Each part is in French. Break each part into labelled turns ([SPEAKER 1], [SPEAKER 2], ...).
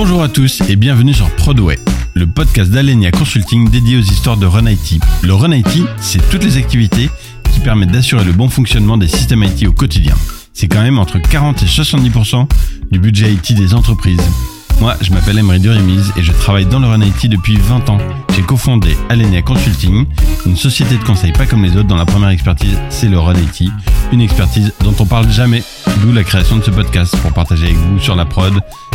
[SPEAKER 1] Bonjour à tous et bienvenue sur Prodway, le podcast d'Alenia Consulting dédié aux histoires de Run IT. Le Run IT, c'est toutes les activités qui permettent d'assurer le bon fonctionnement des systèmes IT au quotidien. C'est quand même entre 40 et 70% du budget IT des entreprises. Moi, je m'appelle Emery Durimise et je travaille dans le Run IT depuis 20 ans. J'ai cofondé Alenia Consulting, une société de conseil pas comme les autres dont la première expertise, c'est le Run IT, une expertise dont on parle jamais, d'où la création de ce podcast pour partager avec vous sur la prod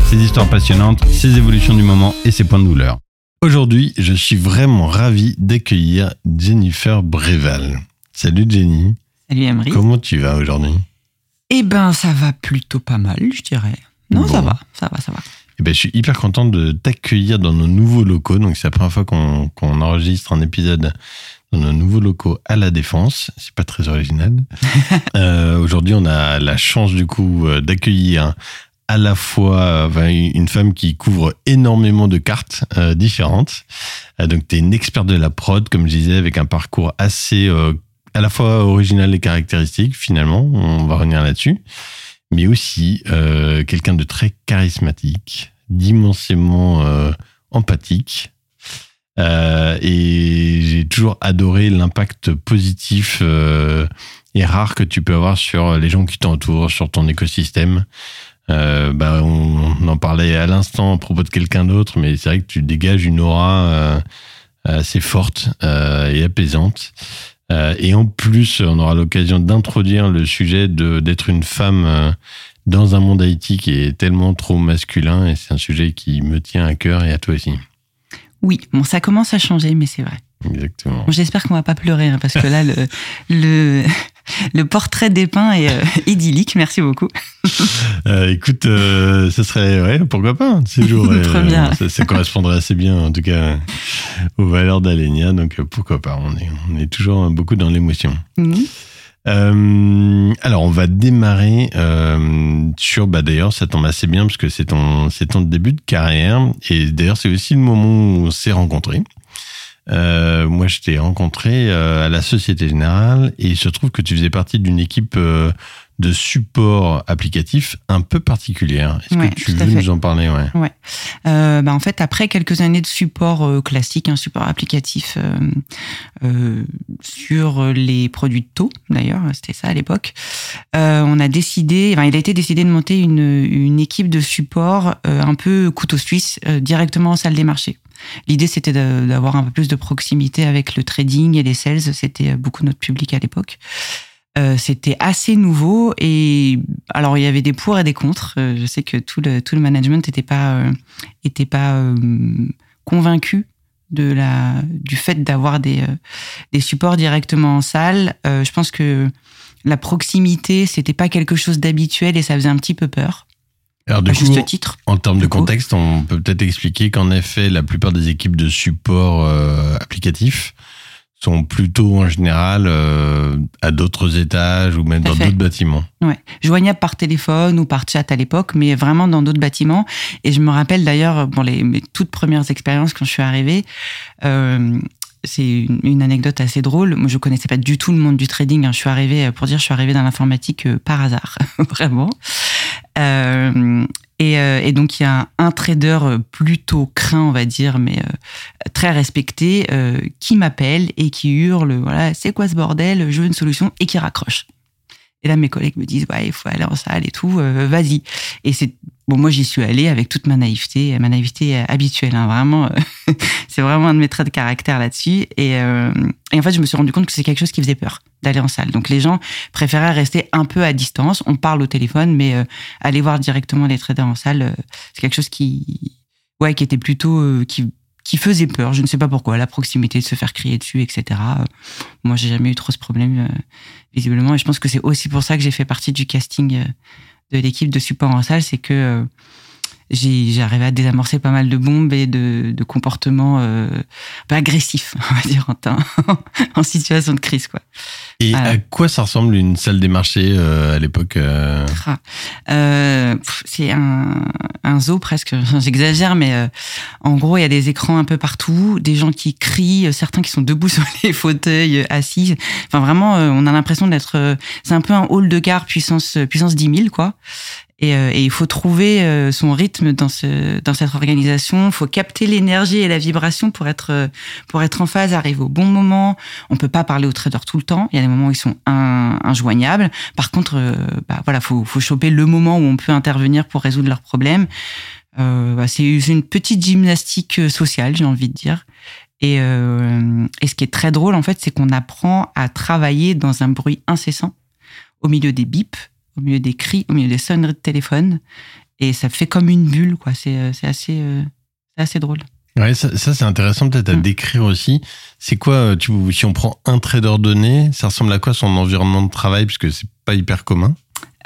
[SPEAKER 1] ses histoires passionnantes, ses évolutions du moment et ses points de douleur. Aujourd'hui, je suis vraiment ravi d'accueillir Jennifer Breval. Salut Jenny.
[SPEAKER 2] Salut Emery.
[SPEAKER 1] Comment tu vas aujourd'hui?
[SPEAKER 2] Eh ben, ça va plutôt pas mal, je dirais. Non,
[SPEAKER 1] Bon.
[SPEAKER 2] ça va, ça va, ça va.
[SPEAKER 1] Eh ben, je suis hyper content de t'accueillir dans nos nouveaux locaux. Donc, c'est la première fois qu'on enregistre un épisode dans nos nouveaux locaux à la Défense. C'est pas très original. Euh, Aujourd'hui, on a la chance du coup euh, d'accueillir à la fois enfin, une femme qui couvre énormément de cartes euh, différentes. Euh, donc, tu es une experte de la prod, comme je disais, avec un parcours assez à la fois original et caractéristique, finalement. On va revenir là-dessus. Mais aussi euh, quelqu'un de très charismatique, d'immensément euh, empathique. Euh, et j'ai toujours adoré l'impact positif euh, et rare que tu peux avoir sur les gens qui t'entourent, sur ton écosystème. Bah, on, on en parlait à l'instant à propos de quelqu'un d'autre, mais c'est vrai que tu dégages une aura assez forte et apaisante. Et en plus, on aura l'occasion d'introduire le sujet d'être une femme dans un monde IT qui est tellement trop masculin, et c'est un sujet qui me tient à cœur et à toi aussi.
[SPEAKER 2] Oui, bon, ça commence à changer, mais c'est vrai.
[SPEAKER 1] Exactement.
[SPEAKER 2] Bon, J'espère qu'on va pas pleurer, hein, parce que là, le, le, le portrait dépeint est euh, idyllique. Merci beaucoup.
[SPEAKER 1] Euh, écoute, euh, ce serait, ouais, pourquoi pas, un jours.
[SPEAKER 2] Très bien.
[SPEAKER 1] Ça, ça correspondrait assez bien, en tout cas, aux valeurs d'Alenia, donc euh, pourquoi pas. On est, on est toujours beaucoup dans l'émotion.
[SPEAKER 2] Mhm.
[SPEAKER 1] Euh, alors, on va démarrer euh, sur, bah d'ailleurs, ça tombe assez bien parce que c'est ton, c'est ton début de carrière et d'ailleurs, c'est aussi le moment où on s'est rencontrés. Euh, moi, je t'ai rencontré euh, à la Société Générale et il se trouve que tu faisais partie d'une équipe euh, de support applicatif un peu particulière. Est-ce
[SPEAKER 2] Ouais,
[SPEAKER 1] que tu veux nous en parler ouais?
[SPEAKER 2] Euh, bah, en fait, après quelques années de support euh, classique, un support applicatif euh, sur les produits de taux, d'ailleurs, c'était ça à l'époque, on a décidé, enfin, il a été décidé de monter une, une équipe de support un peu couteau suisse directement en salle des marchés. L'idée, c'était d'avoir un peu plus de proximité avec le trading et les sales. C'était beaucoup notre public à l'époque. Euh, c'était assez nouveau et alors il y avait des pour et des contre. Euh, je sais que tout le tout le management n'était pas euh, était pas euh, convaincu de la du fait d'avoir des des supports directement en salle. Je pense que la proximité c'était pas quelque chose d'habituel et ça faisait un petit peu peur.
[SPEAKER 1] Alors,
[SPEAKER 2] À
[SPEAKER 1] coup,
[SPEAKER 2] juste titre.
[SPEAKER 1] en termes de
[SPEAKER 2] coup.
[SPEAKER 1] contexte, on peut peut-être expliquer qu'en effet, la plupart des équipes de support applicatif sont plutôt en général euh, à d'autres étages ou même dans d'autres bâtiments.
[SPEAKER 2] Ouais, joignable par téléphone ou par chat à l'époque, mais vraiment dans d'autres bâtiments. Et je me rappelle d'ailleurs, bon, les, mes toutes premières expériences quand je suis arrivée, euh, c'est une, une anecdote assez drôle. Moi, je connaissais pas du tout le monde du trading. hein. Je suis arrivée, pour dire, je suis arrivée dans l'informatique euh, par hasard, vraiment. Euh, et, euh, et donc, il y a un trader euh, plutôt craint, on va dire, mais euh, très respecté, qui m'appelle et qui hurle, voilà, c'est quoi ce bordel? Je veux une solution et qui raccroche. Et là, mes collègues me disent, ouais, il faut aller en salle et tout, vas-y. Et c'est bon, moi j'y suis allée avec toute ma naïveté, ma naïveté habituelle, hein, vraiment. euh, c'est vraiment un de mes traits de caractère là-dessus. Et, euh, et en fait, je me suis rendu compte que c'est quelque chose qui faisait peur d'aller en salle. Donc les gens préféraient rester un peu à distance. On parle au téléphone, mais euh, aller voir directement les traders en salle, euh, c'est quelque chose qui, ouais, qui était plutôt euh, qui qui faisait peur. Je ne sais pas pourquoi. La proximité de se faire crier dessus, etc. Moi, j'ai jamais eu trop ce problème visiblement. Et je pense que c'est aussi pour ça que j'ai fait partie du casting de l'équipe de support en salle, c'est que euh, arrivé à désamorcer pas mal de bombes et de, de comportements euh, un peu agressifs, on va dire, en, temps- en situation de crise, quoi.
[SPEAKER 1] Et à quoi ça ressemble une salle des marchés euh, à l'époque euh,
[SPEAKER 2] Ah. Euh, c'est un, un zoo presque, j'exagère, mais euh, en gros, il y a des écrans un peu partout, des gens qui crient, euh, certains qui sont debout sur les fauteuils, euh, assis. Enfin, vraiment, euh, on a l'impression d'être... euh, c'est un peu un hall de gare puissance, puissance 10 000, quoi. Et, euh, et il faut trouver euh, son rythme dans, ce, dans cette organisation. Il faut capter l'énergie et la vibration pour être, euh, pour être en phase, arriver au bon moment. On peut pas parler aux traders tout le temps. Il y a des moments où ils sont in, injoignables. Par contre, bah, voilà, faut, faut choper le moment où on peut intervenir pour résoudre leurs problèmes. Euh, bah, c'est une petite gymnastique sociale, j'ai envie de dire. Et, euh, et ce qui est très drôle, en fait, c'est qu'on apprend à travailler dans un bruit incessant, au milieu des bips, au milieu des cris, au milieu des sonneries de téléphone. Et ça fait comme une bulle, quoi. C'est euh, assez, euh, assez drôle.
[SPEAKER 1] Ouais, ça, ça, c'est intéressant peut-être à
[SPEAKER 2] Mm.
[SPEAKER 1] décrire aussi. C'est quoi, euh, tu, si on prend un trader donné, ça ressemble à quoi son environnement de travail Parce que c'est pas hyper commun?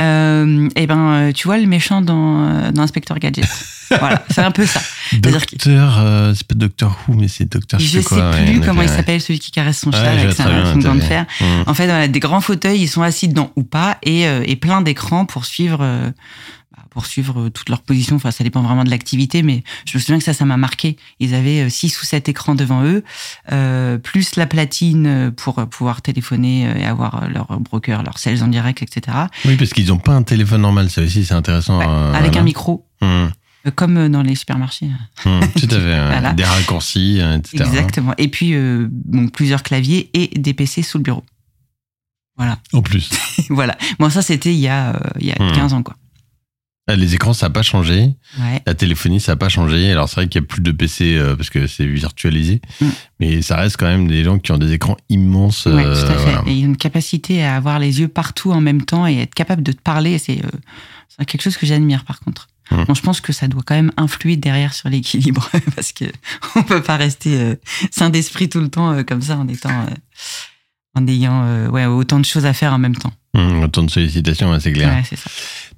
[SPEAKER 2] Euh, et ben, euh, tu vois le méchant dans, euh, dans Inspector Gadget. voilà, c'est un peu ça.
[SPEAKER 1] Docteur, euh, c'est pas Docteur Who, mais c'est Docteur
[SPEAKER 2] Je
[SPEAKER 1] je sais quoi.
[SPEAKER 2] plus
[SPEAKER 1] en
[SPEAKER 2] comment il s'appelle, celui qui caresse son chat
[SPEAKER 1] Ouais,
[SPEAKER 2] avec sa, gant de fer. En fait, voilà, des grands fauteuils, ils sont assis dedans ou pas, et, euh, et plein d'écrans pour suivre, pour suivre euh, toutes leurs positions. Enfin, ça dépend vraiment de l'activité, mais je me souviens que ça, ça m'a marqué. Ils avaient euh, six ou sept écrans devant eux, euh, plus la platine pour pouvoir téléphoner et avoir leur broker, leur sales en direct, etc.
[SPEAKER 1] Oui, parce qu'ils ont pas un téléphone normal, ça aussi c'est intéressant.
[SPEAKER 2] Ouais,
[SPEAKER 1] euh,
[SPEAKER 2] avec
[SPEAKER 1] voilà.
[SPEAKER 2] un micro,
[SPEAKER 1] Mm.
[SPEAKER 2] euh, comme dans les supermarchés.
[SPEAKER 1] Mm, Tout à fait.
[SPEAKER 2] Voilà.
[SPEAKER 1] Des raccourcis, etc.
[SPEAKER 2] Exactement. Et puis, euh, bon, plusieurs claviers et des PC sous le bureau. Voilà.
[SPEAKER 1] En plus.
[SPEAKER 2] voilà. Bon, ça, c'était il y a, euh, il y a
[SPEAKER 1] Hmm.
[SPEAKER 2] 15 ans, quoi.
[SPEAKER 1] Ah, Les écrans, ça n'a pas changé.
[SPEAKER 2] Ouais.
[SPEAKER 1] La téléphonie, ça n'a pas changé. Alors, c'est vrai qu'il n'y a plus de PC euh, parce que c'est virtualisé.
[SPEAKER 2] Mm.
[SPEAKER 1] Mais ça reste quand même des gens qui ont des écrans immenses.
[SPEAKER 2] Ouais,
[SPEAKER 1] euh,
[SPEAKER 2] tout à fait.
[SPEAKER 1] voilà.
[SPEAKER 2] Et une capacité à avoir les yeux partout en même temps et être capable de te parler. C'est euh, c'est quelque chose que j'admire, par contre.
[SPEAKER 1] Hmm.
[SPEAKER 2] Bon, je pense que ça doit quand même influer derrière sur l'équilibre parce que on peut pas rester sain d'esprit tout le temps comme ça en étant, en ayant ouais, autant de choses à faire en même temps.
[SPEAKER 1] Mm, autant de sollicitations, ouais, c'est clair.
[SPEAKER 2] Ouais, c'est ça.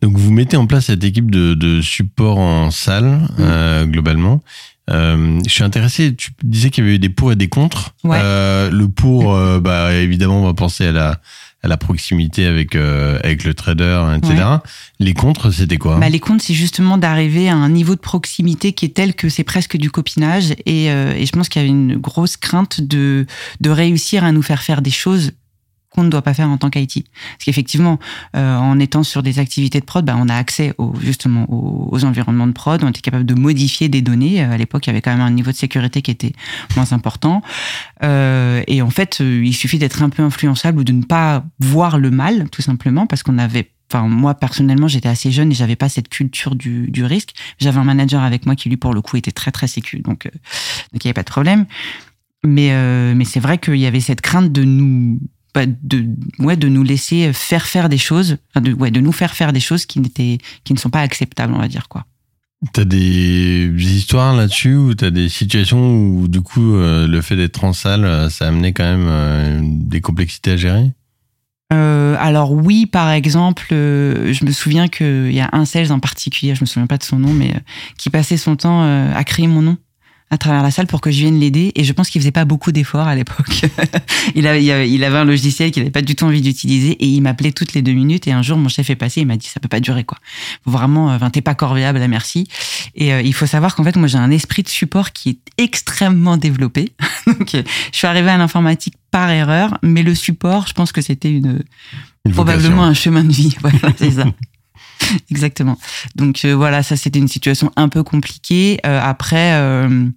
[SPEAKER 1] Donc, vous mettez en place cette équipe de, de support en salle, euh, globalement. Euh, je suis intéressé, tu disais qu'il y avait eu des pour et des contre.
[SPEAKER 2] Ouais.
[SPEAKER 1] Euh, le pour, bah, évidemment, on va penser à la, à la proximité avec, euh, avec le trader, etc. Les contre, c'était quoi?
[SPEAKER 2] Bah, les comptes, c'est justement d'arriver à un niveau de proximité qui est tel que c'est presque du copinage. Et, euh, et je pense qu'il y avait une grosse crainte de, de réussir à nous faire faire des choses qu'on ne doit pas faire en tant qu'IT. Parce qu'effectivement, euh, en étant sur des activités de prod, bah, on a accès au, justement aux, aux environnements de prod, on était capable de modifier des données. Euh, À l'époque, il y avait quand même un niveau de sécurité qui était moins important. Euh, et en fait, euh, il suffit d'être un peu influençable ou de ne pas voir le mal, tout simplement, parce qu'on avait Enfin, moi personnellement, j'étais assez jeune et j'avais pas cette culture du, du risque. J'avais un manager avec moi qui lui, pour le coup, était très très sécu, donc euh, donc il y avait pas de problème. Mais euh, mais c'est vrai qu'il y avait cette crainte de nous bah, de ouais de nous laisser faire faire des choses, de ouais de nous faire faire des choses qui n'étaient qui ne sont pas acceptables, on va dire quoi.
[SPEAKER 1] T'as des histoires là-dessus ou t'as des situations où du coup euh, le fait d'être en salle, euh, ça a amené quand même euh, des complexités à gérer?
[SPEAKER 2] Euh, alors oui, par exemple, euh, je me souviens qu'il y a un sales en particulier, je me souviens pas de son nom, mais euh, qui passait son temps à crier mon nom à travers la salle pour que je vienne l'aider. Et je pense qu'il faisait pas beaucoup d'efforts à l'époque. il, avait, il avait- un logiciel qu'il avait pas du tout envie d'utiliser et il m'appelait toutes les deux minutes. Et un jour, mon chef est passé, il m'a dit ça peut pas durer quoi. Vraiment, euh, enfin t'es pas corvéable, à merci. Et euh, il faut savoir qu'en fait, moi j'ai un esprit de support qui est extrêmement développé. Donc euh, je suis arrivée à l'informatique par erreur, mais le support, je pense que c'était une
[SPEAKER 1] Une
[SPEAKER 2] probablement un chemin de vie. Voilà, c'est ça. Exactement. Donc euh, voilà, ça c'était une situation un peu compliquée. Euh, après, euh,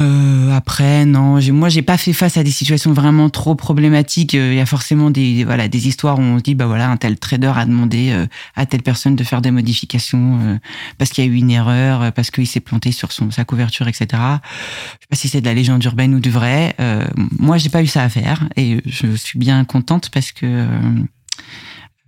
[SPEAKER 2] euh, après non, moi j'ai pas fait face à des situations vraiment trop problématiques. Euh, Il y a forcément des voilà des histoires où on dit bah voilà un tel trader a demandé euh, à telle personne de faire des modifications parce qu'il y a eu une erreur, parce qu'il s'est planté sur son sa couverture, etc. Je sais pas si c'est de la légende urbaine ou du vrai. Moi j'ai pas eu ça à faire et je suis bien contente parce que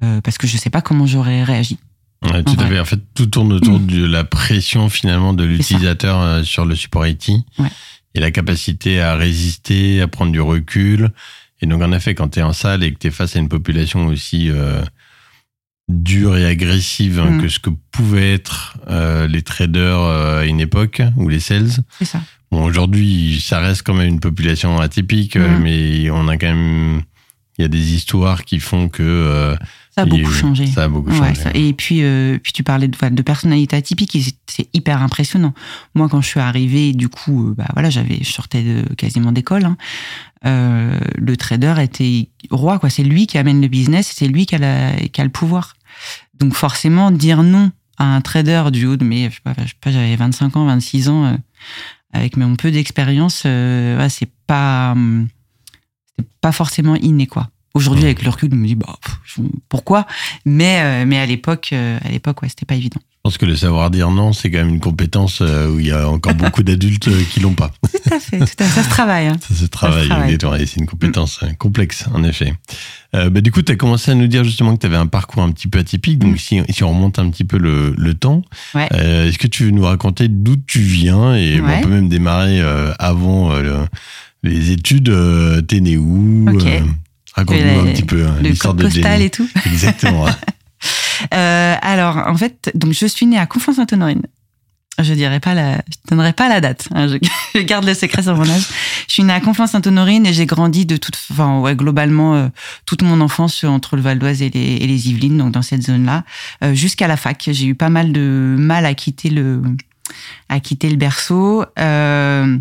[SPEAKER 2] euh, parce que je sais pas comment j'aurais réagi.
[SPEAKER 1] Ouais, tout à fait. En fait, tout tourne autour
[SPEAKER 2] Mm.
[SPEAKER 1] de la pression finalement de l'utilisateur euh, sur le support IT
[SPEAKER 2] Ouais.
[SPEAKER 1] et la capacité à résister, à prendre du recul. Et donc, en effet, quand tu es en salle et que tu es face à une population aussi euh, dure et agressive hein,
[SPEAKER 2] Mm.
[SPEAKER 1] que ce que pouvaient être euh, les traders euh, à une époque ou les sales,
[SPEAKER 2] C'est ça.
[SPEAKER 1] Bon, aujourd'hui, ça reste quand même une population atypique,
[SPEAKER 2] Mhm.
[SPEAKER 1] mais on a quand même il y a des histoires qui font que euh,
[SPEAKER 2] ça a beaucoup changé.
[SPEAKER 1] Ça a beaucoup changé.
[SPEAKER 2] et puis, euh, puis tu parlais de, de personnalité atypique, c'est hyper impressionnant. Moi, quand je suis arrivée, du coup, euh, bah voilà, j'avais, je sortais de, quasiment d'école. Hein. Euh, le trader était roi, quoi. C'est lui qui amène le business, c'est lui qui a, la, qui a le pouvoir. Donc forcément, dire non à un trader du haut de mes, je sais pas, pas j'avais 25 ans, 26 ans, avec mon peu d'expérience, c'est pas, hum, pas forcément inné, quoi. Aujourd'hui, avec le recul, je me dis, bah, pourquoi? Mais, euh, mais à l'époque, euh, à l'époque, ouais, c'était pas évident.
[SPEAKER 1] Je pense que le savoir dire non, c'est quand même une compétence euh, où il y a encore beaucoup d'adultes qui l'ont pas.
[SPEAKER 2] Tout à fait, tout à fait. Ça se travaille. Hein.
[SPEAKER 1] Ça se travaille, c'est une compétence complexe, en effet. bah, du coup, tu as commencé à nous dire justement que tu avais un parcours un petit peu atypique. Donc, mm. si, si, on remonte un petit peu le, le temps, ouais. est-ce que tu veux nous raconter d'où tu viens Et on peut même démarrer avant les études. T'es né où Raconte-nous un petit peu hein, l'histoire de
[SPEAKER 2] postal et tout.
[SPEAKER 1] Exactement.
[SPEAKER 2] euh, alors, en fait, donc je suis née à Conflans-Sainte-Honorine. Je dirais pas la, je donnerai pas la date. Hein, je, garde le secret sur mon âge. Je suis née à Conflans-Sainte-Honorine et j'ai grandi de toute, enfin ouais, globalement euh, toute mon enfance entre le Val d'Oise et les, et les Yvelines, donc dans cette zone-là, euh, jusqu'à la fac. J'ai eu pas mal de mal à quitter le, à quitter le berceau. Euh,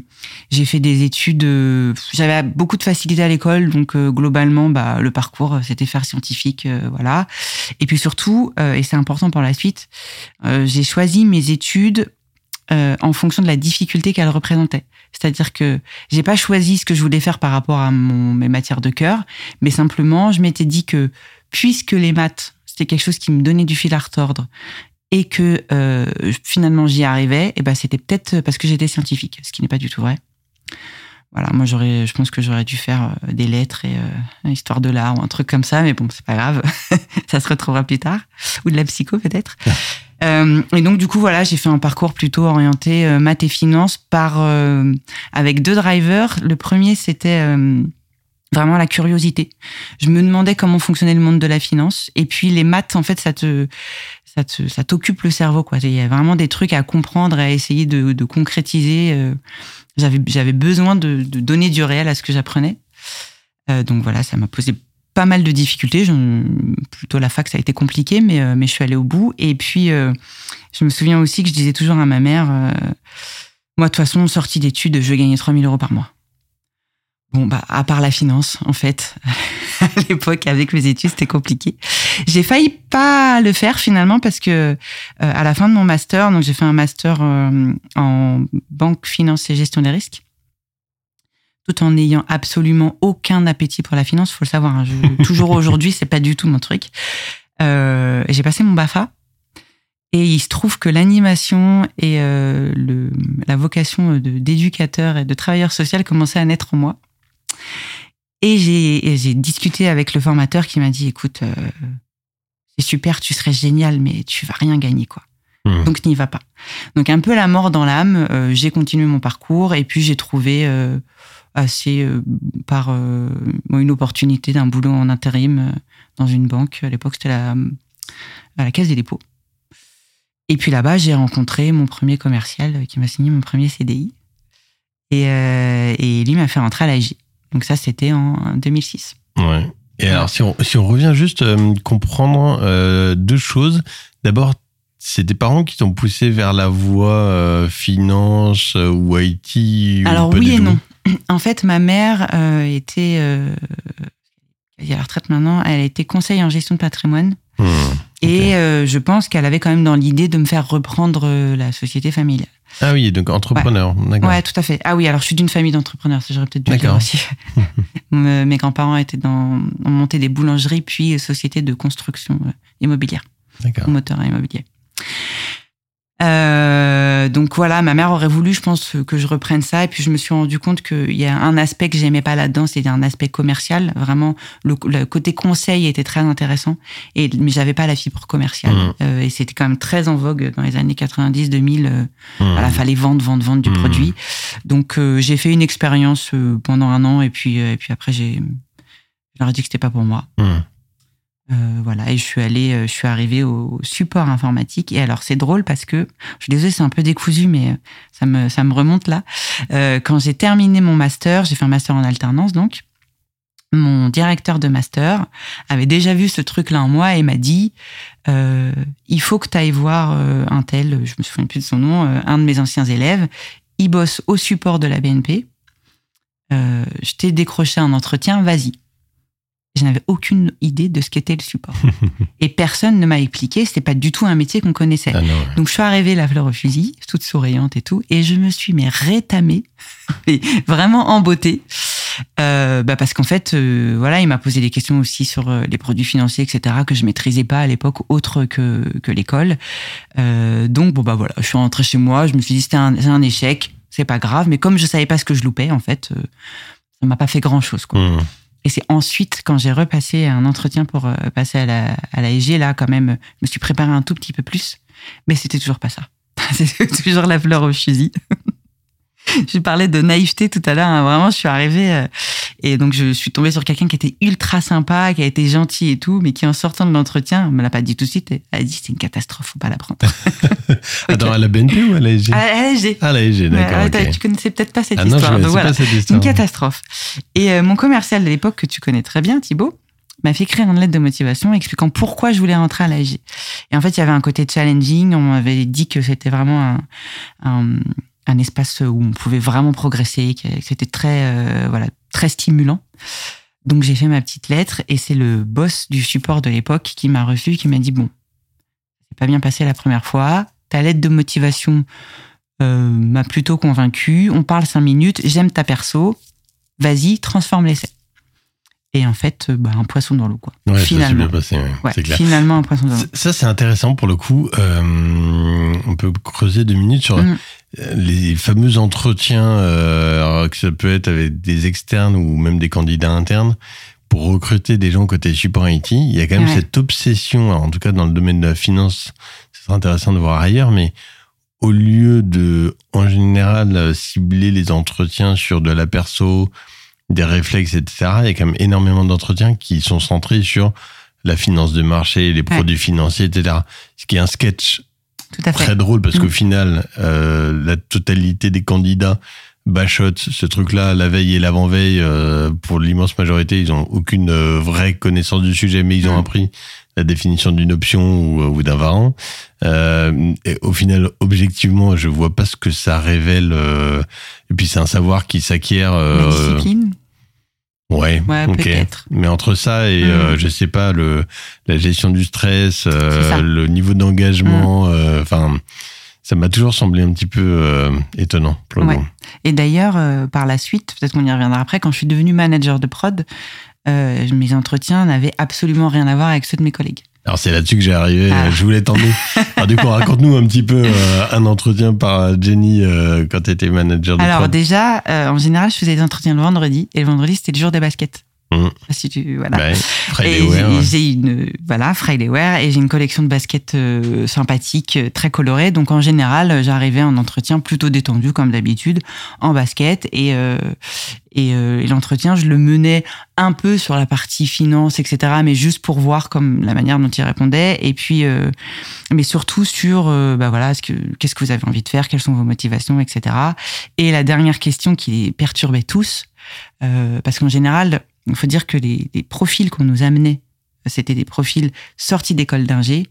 [SPEAKER 2] j'ai fait des études. Euh, j'avais beaucoup de facilité à l'école, donc euh, globalement, bah, le parcours, c'était faire scientifique, voilà. Et puis surtout, et c'est important pour la suite, j'ai choisi mes études en fonction de la difficulté qu'elles représentaient. C'est-à-dire que j'ai pas choisi ce que je voulais faire par rapport à mes matières de cœur, mais simplement, je m'étais dit que puisque les maths c'était quelque chose qui me donnait du fil à retordre et que euh, finalement j'y arrivais, et ben c'était peut-être parce que j'étais scientifique, ce qui n'est pas du tout vrai. Voilà, moi j'aurais, je pense que j'aurais dû faire euh, des lettres et euh, histoire de l'art ou un truc comme ça, mais bon c'est pas grave, ça se retrouvera plus tard, ou de la psycho peut-être. euh, et donc du coup voilà, j'ai fait un parcours plutôt orienté euh, maths et finance par avec deux drivers. Le premier c'était vraiment la curiosité. Je me demandais comment fonctionnait le monde de la finance. Et puis les maths, en fait, ça te, ça te, t'occupe le cerveau, quoi. Il y a vraiment des trucs à comprendre, à essayer de, concrétiser. Euh. J'avais, besoin de, donner du réel à ce que j'apprenais. Euh, donc voilà, ça m'a posé pas mal de difficultés. Plutôt la fac, ça a été compliqué, mais, euh, mais je suis allée au bout. Et puis, je me souviens aussi que je disais toujours à ma mère, moi, de toute façon, sortie d'études, je gagner 3000 euros par mois. Bon, bah, à part la finance, en fait, à l'époque, avec mes études, c'était compliqué. J'ai failli pas le faire finalement parce que euh, à la fin de mon master, donc j'ai fait un master euh, en banque, finance et gestion des risques, tout en n'ayant absolument aucun appétit pour la finance. Faut le savoir. Hein, je, toujours aujourd'hui, c'est pas du tout mon truc. Euh, j'ai passé mon Bafa. Et il se trouve que l'animation et euh, le, la vocation d'éducateur et de travailleur social commençaient à naître en moi. Et j'ai discuté avec le formateur qui m'a dit, écoute, euh, c'est super, tu serais génial, mais tu vas rien gagner, quoi. Mmh. Donc n'y va pas. Donc un peu la mort dans l'âme, euh, j'ai continué mon parcours et puis j'ai trouvé euh, assez par une opportunité d'un boulot en intérim dans une banque. À l'époque, c'était la, à la Caisse des dépôts. Et puis là-bas, j'ai rencontré mon premier commercial qui m'a signé mon premier CDI. Et, et lui m'a fait rentrer à l'AG. Donc ça, c'était en 2006.
[SPEAKER 1] Ouais. Et alors, si on, si on revient juste euh, comprendre euh, deux choses. D'abord, c'est tes parents qui t'ont poussé vers la voie euh, finance ou IT
[SPEAKER 2] Alors oui et non. En fait, ma mère était, elle est à la retraite maintenant, elle a été conseil en gestion de patrimoine. Hmm, et je pense qu'elle avait quand même dans l'idée de me faire reprendre la société familiale.
[SPEAKER 1] Ah oui, donc entrepreneur,
[SPEAKER 2] ouais. d'accord. Ouais, tout à fait. Ah oui, alors je suis d'une famille d'entrepreneurs, j'aurais peut-être dû le dire aussi. Mes grands-parents étaient dans, ont monté des boulangeries puis sociétés de construction euh, immobilière. D'accord. Moteur immobilier. Euh, donc voilà, ma mère aurait voulu, je pense, que je reprenne ça. Et puis je me suis rendu compte qu'il y a un aspect que j'aimais pas là-dedans, c'était un aspect commercial. Vraiment, le, côté conseil était très intéressant, et mais j'avais pas la fibre commerciale. Mmh. Euh, et c'était quand même très en vogue dans les années 90-2000. Euh, mmh. Voilà, fallait vendre, vendre, vendre du mmh. produit. Donc euh, j'ai fait une expérience pendant un an, et puis et puis après j'ai, je dit que c'était pas pour moi. Euh, voilà, et je suis allée, euh, je suis arrivée au support informatique. Et alors c'est drôle parce que, je suis désolée, c'est un peu décousu, mais euh, ça me ça me remonte là. quand j'ai terminé mon master, j'ai fait un master en alternance donc. mon directeur de master avait déjà vu ce truc-là en moi et m'a dit euh, il faut que tu ailles voir euh, un tel, je me souviens plus de son nom, euh, un de mes anciens élèves. Il bosse au support de la BNP. Euh, je t'ai décroché un entretien, vas-y. Je n'avais aucune idée de ce qu'était le support. et personne ne m'a expliqué, c'était pas du tout un métier qu'on connaissait.
[SPEAKER 1] Ah non, ouais.
[SPEAKER 2] Donc je suis arrivée la fleur au fusil, toute souriante et tout, et je me suis mais rétamée, mais vraiment en beauté, euh, bah parce qu'en fait, euh, voilà, il m'a posé des questions aussi sur euh, les produits financiers, etc., que je maîtrisais pas à l'époque autre que que l'école. Euh, donc bon bah voilà, je suis rentrée chez moi, je me suis dit c'était un, un échec, c'est pas grave, mais comme je savais pas ce que je loupais, en fait, ça m'a pas fait grand chose quoi.
[SPEAKER 1] Mmh.
[SPEAKER 2] Et c'est ensuite, quand j'ai repassé un entretien pour euh, passer à la, à la SG, là, quand même, je me suis préparé un tout petit peu plus. Mais c'était toujours pas ça. C'était toujours la fleur au fusil. je parlais de naïveté tout à l'heure. hein. Vraiment, je suis arrivée euh, et donc je suis tombée sur quelqu'un qui était ultra sympa, qui a été gentil et tout, mais qui en sortant de l'entretien, on me l'a pas dit tout de suite. Elle a dit c'est une catastrophe, faut pas la prendre.
[SPEAKER 1] Attends, à la BNP ou à l'ASG
[SPEAKER 2] À la à la SG.
[SPEAKER 1] Ah, l'ASG, d'accord.
[SPEAKER 2] Ouais,
[SPEAKER 1] ok.
[SPEAKER 2] t'as- Tu connaissais peut-être pas cette
[SPEAKER 1] Ah non,
[SPEAKER 2] histoire.
[SPEAKER 1] ne
[SPEAKER 2] donc voilà.
[SPEAKER 1] pas cette
[SPEAKER 2] Une
[SPEAKER 1] histoire.
[SPEAKER 2] catastrophe. Et euh, mon commercial de l'époque, que tu connais très bien, Thibaut, m'a fait écrire une lettre de motivation expliquant pourquoi je voulais rentrer à l'AG. Et en fait, il y avait un côté challenging. On m'avait dit que c'était vraiment un, un, un espace où on pouvait vraiment progresser, que c'était très, euh, voilà, très stimulant. Donc j'ai fait ma petite lettre et c'est le boss du support de l'époque qui m'a reçu, qui m'a dit bon, c'est pas bien passé la première fois. Ta lettre de motivation euh, m'a plutôt convaincu. On parle cinq minutes. J'aime ta perso. Vas-y, transforme l'essai. Et en fait, euh, bah, un poisson dans l'eau, quoi.
[SPEAKER 1] Ouais, ça
[SPEAKER 2] finalement.
[SPEAKER 1] bien passé, ouais,
[SPEAKER 2] Ouais,
[SPEAKER 1] c'est clair.
[SPEAKER 2] finalement, un poisson dans l'eau.
[SPEAKER 1] Ça, c'est intéressant pour le coup. Euh, on peut creuser deux minutes sur
[SPEAKER 2] Mhm.
[SPEAKER 1] Les fameux entretiens, euh, que ça peut être avec des externes ou même des candidats internes, pour recruter des gens côté support IT. Il y a quand même
[SPEAKER 2] Ouais.
[SPEAKER 1] cette obsession, en tout cas dans le domaine de la finance, ce serait intéressant de voir ailleurs, mais au lieu de, en général, cibler les entretiens sur de la perso, des réflexes, etc., il y a quand même énormément d'entretiens qui sont centrés sur la finance de marché, les produits financiers, etc. Ce qui est un sketch
[SPEAKER 2] Tout à fait.
[SPEAKER 1] très drôle parce qu'au
[SPEAKER 2] Mm.
[SPEAKER 1] final, euh, la totalité des candidats bachotent ce truc-là la veille et l'avant-veille. euh, pour l'immense majorité, ils ont aucune euh, vraie connaissance du sujet, mais ils ont
[SPEAKER 2] Mm.
[SPEAKER 1] appris la définition d'une option ou, ou d'un variant. Euh, et au final, objectivement, je vois pas ce que ça révèle. euh, et puis c'est un savoir qui s'acquiert.
[SPEAKER 2] La
[SPEAKER 1] euh,
[SPEAKER 2] discipline
[SPEAKER 1] Ouais,
[SPEAKER 2] Ouais,
[SPEAKER 1] ok.
[SPEAKER 2] peut-être.
[SPEAKER 1] Mais entre ça et
[SPEAKER 2] Mm.
[SPEAKER 1] euh, je sais pas le la gestion du stress, euh, le niveau d'engagement, euh, enfin ça m'a toujours semblé un petit peu euh, étonnant pour le
[SPEAKER 2] Ouais.
[SPEAKER 1] coup.
[SPEAKER 2] Et d'ailleurs, euh, par la suite, peut-être qu'on y reviendra après, quand je suis devenue manager de prod, euh, mes entretiens n'avaient absolument rien à voir avec ceux de mes collègues.
[SPEAKER 1] Alors c'est là-dessus que j'ai arrivé.
[SPEAKER 2] Ah.
[SPEAKER 1] euh, Je voulais t'emmener. Alors du coup, raconte-nous un petit peu euh, un entretien par Jenny euh, quand tu étais manager de
[SPEAKER 2] Alors
[SPEAKER 1] prod.
[SPEAKER 2] déjà, euh, en général, je faisais des entretiens le vendredi, et le vendredi, c'était le jour des baskets. Pas Si tu, voilà.
[SPEAKER 1] Friday
[SPEAKER 2] Et j'ai- une voilà et j'ai une collection de baskets euh, sympathiques, euh, très colorées. Donc en général, j'arrivais en entretien plutôt détendu comme d'habitude, en basket et euh, et, euh, et l'entretien, je le menais un peu sur la partie finance, etc. Mais juste pour voir comme la manière dont il répondait et puis euh, mais surtout sur euh, bah voilà ce que qu'est-ce que vous avez envie de faire, quelles sont vos motivations, etc. Et la dernière question qui les perturbait tous, parce qu'en général, il faut dire que les, les profils qu'on nous amenait, c'était des profils sortis d'école d'ingé,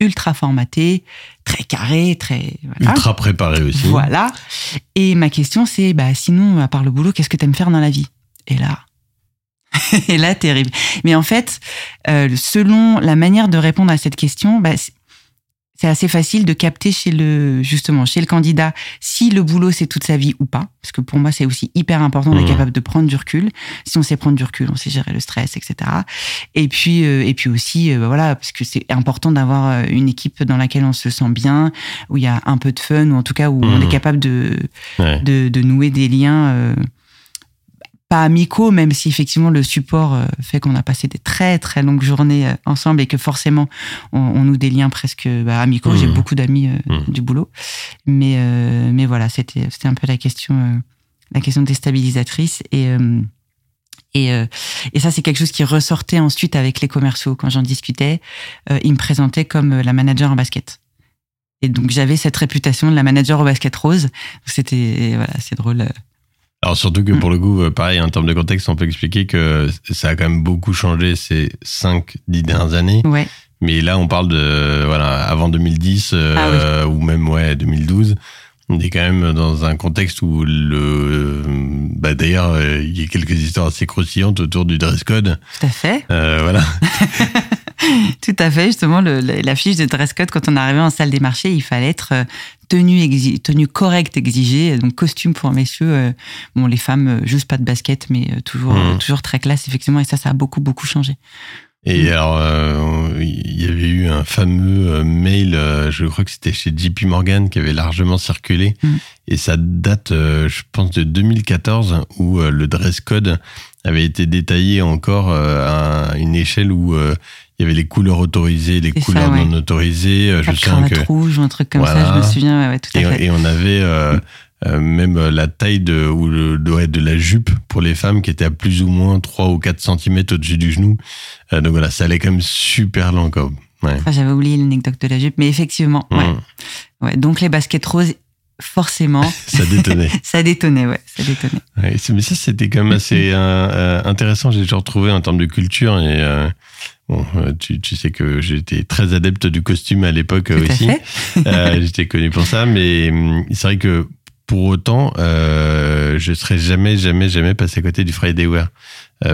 [SPEAKER 2] ultra formatés, très carrés, très voilà.
[SPEAKER 1] ultra préparé aussi.
[SPEAKER 2] Voilà. Et ma question, c'est, bah, sinon, à part le boulot, qu'est-ce que t'aimes faire dans la vie? Et là, et là, terrible. Mais en fait, euh, selon la manière de répondre à cette question, bah, c'est assez facile de capter chez le justement chez le candidat si le boulot c'est toute sa vie ou pas parce que pour moi c'est aussi hyper important d'être
[SPEAKER 1] Mhm.
[SPEAKER 2] capable de prendre du recul si on sait prendre du recul on sait gérer le stress etc et puis euh, et puis aussi euh, bah voilà parce que c'est important d'avoir euh, une équipe dans laquelle on se sent bien où il y a un peu de fun ou en tout cas où on est capable de
[SPEAKER 1] Ouais.
[SPEAKER 2] de, de nouer des liens euh, pas amicaux, même si effectivement le support euh, fait qu'on a passé des très très longues journées euh, ensemble et que forcément on, on noue des liens presque bah, amicaux. J'ai beaucoup d'amis euh,
[SPEAKER 1] Mhm.
[SPEAKER 2] du boulot, mais euh, mais voilà, c'était c'était un peu la question euh, la question déstabilisatrice et et, et ça, c'est quelque chose qui ressortait ensuite avec les commerciaux. Quand j'en discutais, ils me présentaient comme la manager en basket. Et donc, j'avais cette réputation de la manager au basket rose. C'était, voilà, c'est drôle. Euh,
[SPEAKER 1] Alors surtout que pour le coup, pareil, en termes de contexte, on peut expliquer que ça a quand même beaucoup changé ces 5-10 dernières années.
[SPEAKER 2] Ouais.
[SPEAKER 1] Mais là, on parle de voilà avant 2010 euh,
[SPEAKER 2] Ah
[SPEAKER 1] ou même ouais 2012. On est quand même dans un contexte où le bah d'ailleurs euh, il y a quelques histoires assez croustillantes autour du dress code.
[SPEAKER 2] Tout à fait.
[SPEAKER 1] Euh, voilà.
[SPEAKER 2] Tout à fait. Justement, le, la fiche de dress code, quand on arrivait en salle des marchés, il fallait être euh, tenue, exi tenue correcte exigée, donc costume pour messieurs. Euh, bon, les femmes, euh, juste pas de basket, mais euh, toujours,
[SPEAKER 1] Mhm.
[SPEAKER 2] toujours très classe, effectivement. Et ça, ça a beaucoup, beaucoup changé.
[SPEAKER 1] Et
[SPEAKER 2] Mm.
[SPEAKER 1] alors, euh, il y avait eu un fameux mail, euh, je crois que c'était chez JP Morgan, qui avait largement circulé.
[SPEAKER 2] Mm.
[SPEAKER 1] Et ça date, euh, je pense, de 2014, où le dress code avait été détaillé encore à une échelle où il y avait les couleurs autorisées, les
[SPEAKER 2] ça,
[SPEAKER 1] couleurs
[SPEAKER 2] ouais.
[SPEAKER 1] non autorisées. Euh, Je
[SPEAKER 2] cravate
[SPEAKER 1] que
[SPEAKER 2] rouge ou un truc comme
[SPEAKER 1] Voilà.
[SPEAKER 2] ça, je me souviens. Ouais, ouais, tout à
[SPEAKER 1] et,
[SPEAKER 2] fait.
[SPEAKER 1] et on avait euh, euh, même la taille de, ou le, de, la jupe pour les femmes qui était à plus ou moins 3 ou 4 cm au-dessus du genou. Euh, donc voilà, ça allait quand même super lent. Quoi. Ouais.
[SPEAKER 2] J'avais oublié l'anecdote de la jupe, mais effectivement, ouais.
[SPEAKER 1] Mm.
[SPEAKER 2] ouais. Donc les baskets roses, forcément,
[SPEAKER 1] Ça détonnait.
[SPEAKER 2] ça détonnait, ouais, ça détonnait.
[SPEAKER 1] Ouais, mais ça, c'était quand même assez euh, euh, intéressant. J'ai toujours trouvé en termes de culture. Et euh, bon, tu, tu sais que j'étais très adepte du costume à l'époque aussi. Euh, J'étais connu pour ça. Mais hum, c'est vrai que pour autant, je serais jamais, jamais, jamais passé à côté du Friday Wear.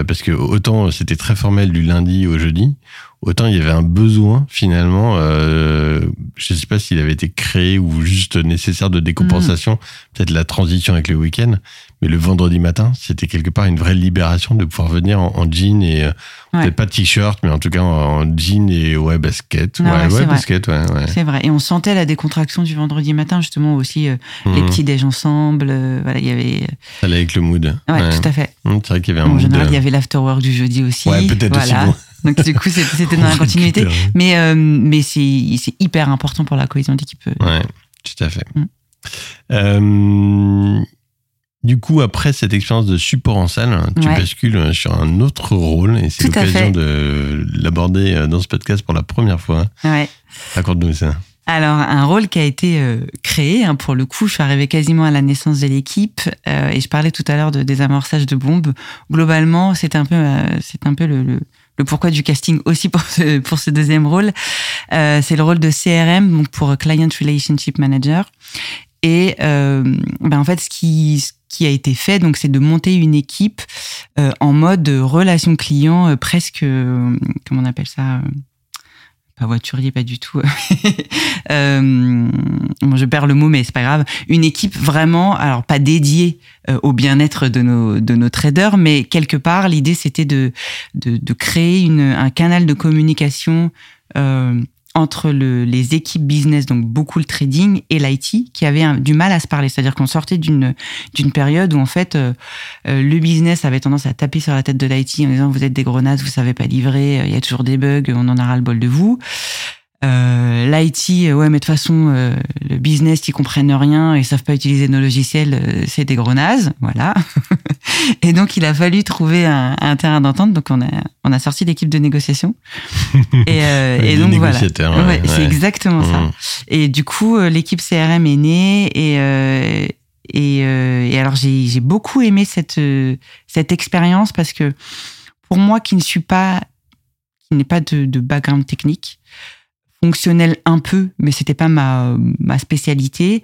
[SPEAKER 1] Parce que autant c'était très formel du lundi au jeudi, autant il y avait un besoin finalement, euh, je sais pas s'il avait été créé ou juste nécessaire de décompensation, peut-être la transition avec le week-end, mais le vendredi matin, c'était quelque part une vraie libération de pouvoir venir en, en jean et euh,
[SPEAKER 2] Ouais.
[SPEAKER 1] peut-être pas t-shirt, mais en tout cas en, en jean et ouais basket,
[SPEAKER 2] ouais,
[SPEAKER 1] ouais,
[SPEAKER 2] c'est
[SPEAKER 1] ouais
[SPEAKER 2] vrai.
[SPEAKER 1] basket, ouais, ouais.
[SPEAKER 2] C'est vrai. Et on sentait la décontraction du vendredi matin, justement, aussi, euh, les
[SPEAKER 1] Mhm.
[SPEAKER 2] petits déj ensemble. euh, voilà, il y avait.
[SPEAKER 1] Ça allait avec le mood.
[SPEAKER 2] Ouais, tout à fait.
[SPEAKER 1] Hum, C'est vrai qu'il y avait un
[SPEAKER 2] en
[SPEAKER 1] mood.
[SPEAKER 2] général,
[SPEAKER 1] euh,
[SPEAKER 2] il y avait l'afterwork du jeudi aussi.
[SPEAKER 1] Ouais, peut-être aussi. Bon.
[SPEAKER 2] Donc, du coup, c'était dans la continuité. Mais, euh, mais c'est hyper important pour la cohésion d'équipe. euh.
[SPEAKER 1] Ouais, tout à fait.
[SPEAKER 2] Mm.
[SPEAKER 1] Euh, du coup, après cette expérience de support en salle, tu
[SPEAKER 2] Ouais.
[SPEAKER 1] bascules sur un autre rôle et c'est l'occasion de l'aborder dans ce podcast pour la première fois.
[SPEAKER 2] Ouais.
[SPEAKER 1] Raconte-nous ça.
[SPEAKER 2] Alors, un rôle qui a été euh, créé, hein, pour le coup, je suis arrivée quasiment à la naissance de l'équipe, euh, et je parlais tout à l'heure de désamorçage de bombes. Globalement, c'est un peu, euh, c'est un peu le, le, le pourquoi du casting aussi pour ce, deuxième rôle. Euh, c'est le rôle de CRM, donc pour Client Relationship Manager. Et euh, ben en fait, ce qui, a été fait, donc, c'est de monter une équipe euh, en mode relation client, euh, presque, euh, comment on appelle ça euh, pas voiturier, pas du tout. euh, je perds le mot, mais c'est pas grave. Une équipe vraiment, alors pas dédiée euh, au bien-être de nos, de nos traders, mais quelque part, l'idée c'était de, créer un canal de communication euh, entre le, les équipes business, donc beaucoup le trading et l'IT, qui avaient du mal à se parler. C'est-à-dire qu'on sortait d'une d'une période où en fait euh, euh, le business avait tendance à taper sur la tête de l'IT en disant vous êtes des grenades, vous savez pas livrer, euh, il y a toujours des bugs, on en a ras le bol de vous. Euh, L'IT, euh, ouais, mais de toute façon, euh, le business, ils comprennent rien, ils savent pas utiliser nos logiciels, euh, c'est des grenades, voilà. et donc, il a fallu trouver un, un terrain d'entente. Donc, on a, on a sorti l'équipe de négociation. et, euh, et donc, voilà.
[SPEAKER 1] négociateurs,
[SPEAKER 2] Ouais,
[SPEAKER 1] ouais,
[SPEAKER 2] c'est exactement ça.
[SPEAKER 1] Hum.
[SPEAKER 2] Et du coup, l'équipe CRM est née et euh, et, euh, et alors j'ai j'ai beaucoup aimé cette euh, cette expérience parce que pour moi qui ne suis pas qui n'ai pas de, de background technique fonctionnel un peu mais c'était pas ma ma spécialité.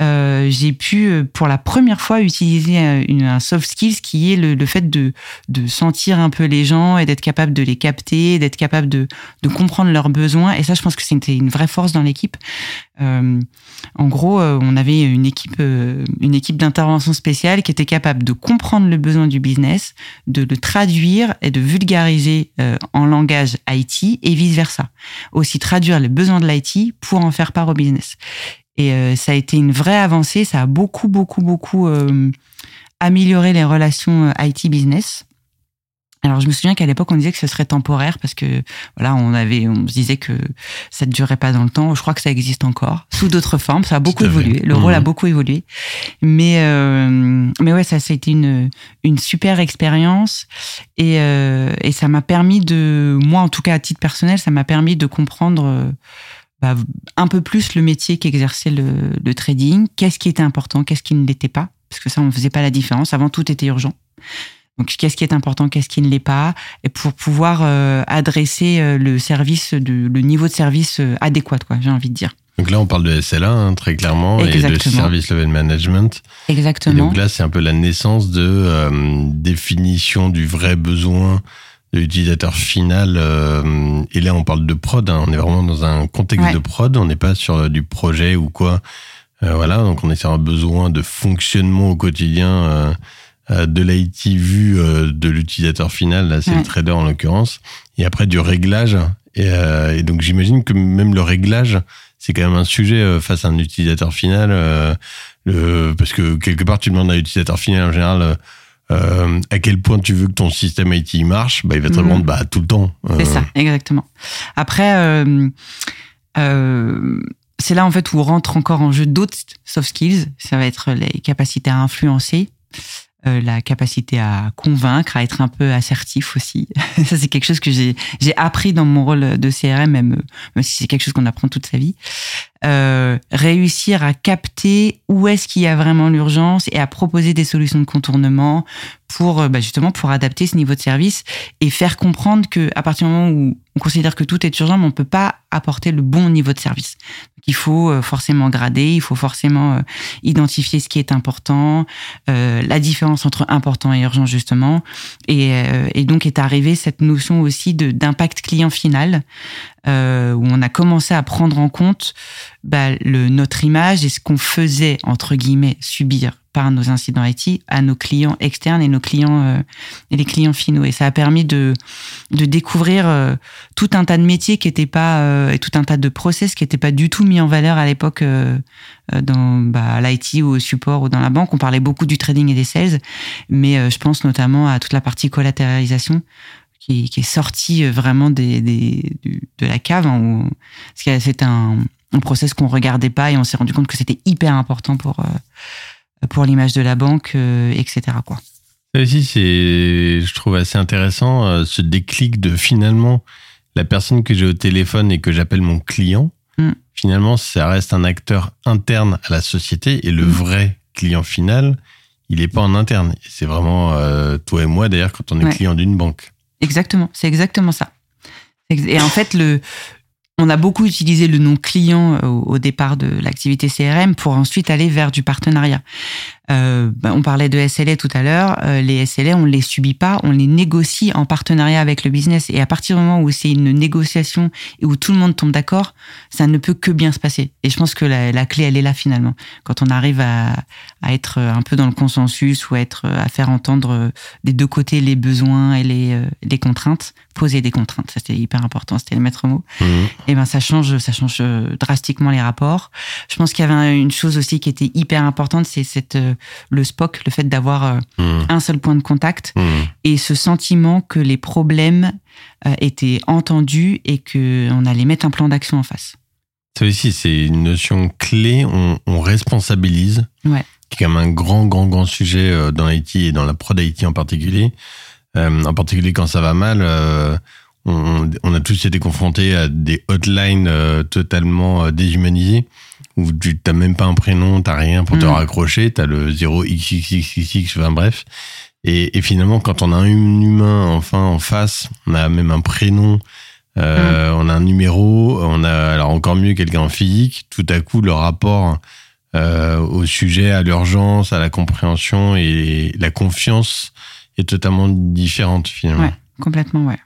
[SPEAKER 2] Euh, j'ai pu euh, pour la première fois utiliser un, soft skills qui est le, le fait de de sentir un peu les gens et d'être capable de les capter d'être capable de de comprendre leurs besoins. Et ça je pense que c'était une vraie force dans l'équipe. Euh, en gros, on avait une équipe, une équipe d'intervention spéciale qui était capable de comprendre le besoin du business, de le traduire et de vulgariser en langage IT et vice versa. Aussi traduire les besoins de l'IT pour en faire part au business. Et euh, ça a été une vraie avancée. Ça a beaucoup, beaucoup, beaucoup euh, amélioré les relations euh, IT business. Alors je me souviens qu'à l'époque on disait que ce serait temporaire parce que voilà on avait on se disait que ça ne durait pas dans le temps. Je crois que ça existe encore sous d'autres formes. Ça a beaucoup évolué. Le rôle a
[SPEAKER 1] Mhm.
[SPEAKER 2] beaucoup évolué. Mais euh, mais ouais ça été une une super expérience et euh, et ça m'a permis de moi en tout cas à titre personnel ça m'a permis de comprendre euh, bah, un peu plus le métier qu'exerçait le, le trading. Qu'est-ce qui était important, qu'est-ce qui ne l'était pas? Parce que ça, on faisait pas la différence. Avant, tout était urgent. Donc, qu'est-ce qui est important, qu'est-ce qui ne l'est pas, et pour pouvoir adresser le service, de, le niveau de service adéquat, quoi, j'ai envie de dire.
[SPEAKER 1] Donc là, on parle de SLA, hein, très clairement, et de Service Level Management.
[SPEAKER 2] Exactement.
[SPEAKER 1] Et donc là, c'est un peu la naissance de euh, définition du vrai besoin de l'utilisateur final. Euh, et là, on parle de prod. Hein, on est vraiment dans un contexte de prod. On n'est pas sur du projet ou quoi. Euh, voilà, donc on est sur un besoin de fonctionnement au quotidien de l'IT vu de l'utilisateur final. Là, c'est le trader en l'occurrence. Et après, du réglage. Et, et donc, j'imagine que même le réglage c'est quand même un sujet euh, face à un utilisateur final, euh, parce que quelque part, tu demandes à l'utilisateur final en général. Euh, à quel point tu veux que ton système IT marche, bah, il va te mhm. répondre bah, tout le temps.
[SPEAKER 2] C'est ça, exactement. Après, c'est là en fait où rentre encore en jeu d'autres soft skills. Ça va être les capacités à influencer, euh, la capacité à convaincre, à être un peu assertif aussi. Ça, c'est quelque chose que j'ai appris dans mon rôle de CRM, même, même si c'est quelque chose qu'on apprend toute sa vie. Euh, réussir à capter où est-ce qu'il y a vraiment l'urgence et à proposer des solutions de contournement pour euh, bah justement pour adapter ce niveau de service et faire comprendre que à partir du moment où on considère que tout est urgent, mais on peut pas apporter le bon niveau de service. il faut euh, forcément grader, il faut forcément identifier ce qui est important, euh, la différence entre important et urgent justement, et, et donc est arrivée cette notion aussi d'impact client final euh, où on a commencé à prendre en compte bah, le, notre image et ce qu'on faisait, entre guillemets, subir par nos incidents IT à nos clients externes et nos clients euh, et les clients finaux. Et ça a permis de, de découvrir euh, tout un tas de métiers qui n'étaient pas euh, et tout un tas de process qui n'étaient pas du tout mis en valeur à l'époque dans bah, l'IT ou au support ou dans la banque. On parlait beaucoup du trading et des sales, mais je pense notamment à toute la partie collatéralisation qui, est sorti euh, vraiment des, des, de la cave. Hein, parce que c'était un, un process qu'on regardait pas et on s'est rendu compte que c'était hyper important pour, euh, pour l'image de la banque, euh, etc. Quoi.
[SPEAKER 1] Ça aussi, c'est, je trouve assez intéressant, ce déclic de finalement la personne que j'ai au téléphone et que j'appelle mon client. Mm. Finalement, ça reste un acteur interne à la société et le mm. vrai client final, il n'est pas en interne. C'est vraiment toi et moi d'ailleurs quand on est client d'une banque.
[SPEAKER 2] Exactement, c'est exactement ça. Et en fait, le, on a beaucoup utilisé le nom client euh, au départ de l'activité CRM pour ensuite aller vers du partenariat. Euh, ben, on parlait de SLA tout à l'heure. Euh, les SLA, on les subit pas, on les négocie en partenariat avec le business. Et à partir du moment où c'est une négociation et où tout le monde tombe d'accord, ça ne peut que bien se passer. Et je pense que la, la clé, elle est là finalement. Quand on arrive à, à, être un peu dans le consensus ou à être à faire entendre des deux côtés les besoins et les, les contraintes, poser des contraintes, ça c'était hyper important, c'était le maître mot. Mmh. Et ben ça change, ça change drastiquement les rapports. Je pense qu'il y avait une chose aussi qui était hyper importante, c'est cette le SPOC, le fait d'avoir euh, hmm. un seul point de contact hmm. et ce sentiment que les problèmes euh, étaient entendus et qu'on allait mettre un plan d'action en face.
[SPEAKER 1] Ça aussi, c'est une notion clé. On, responsabilise,
[SPEAKER 2] ouais.
[SPEAKER 1] qui est quand même un grand, grand, grand sujet euh, dans l'IT et dans la prod IT en particulier. en particulier quand ça va mal, on, on, a tous été confrontés à des hotlines totalement déshumanisées où tu n'as même pas un prénom, t'as rien pour te mm. raccrocher, tu as le 0xxxx, enfin bref. Et, et, finalement, quand on a un humain enfin en face, on a même un prénom, euh, mm. on a un numéro, on a alors encore mieux quelqu'un en physique. Tout à coup, le rapport euh, au sujet, à l'urgence, à la compréhension et la confiance est totalement différente finalement.
[SPEAKER 2] Ouais, complètement, ouais.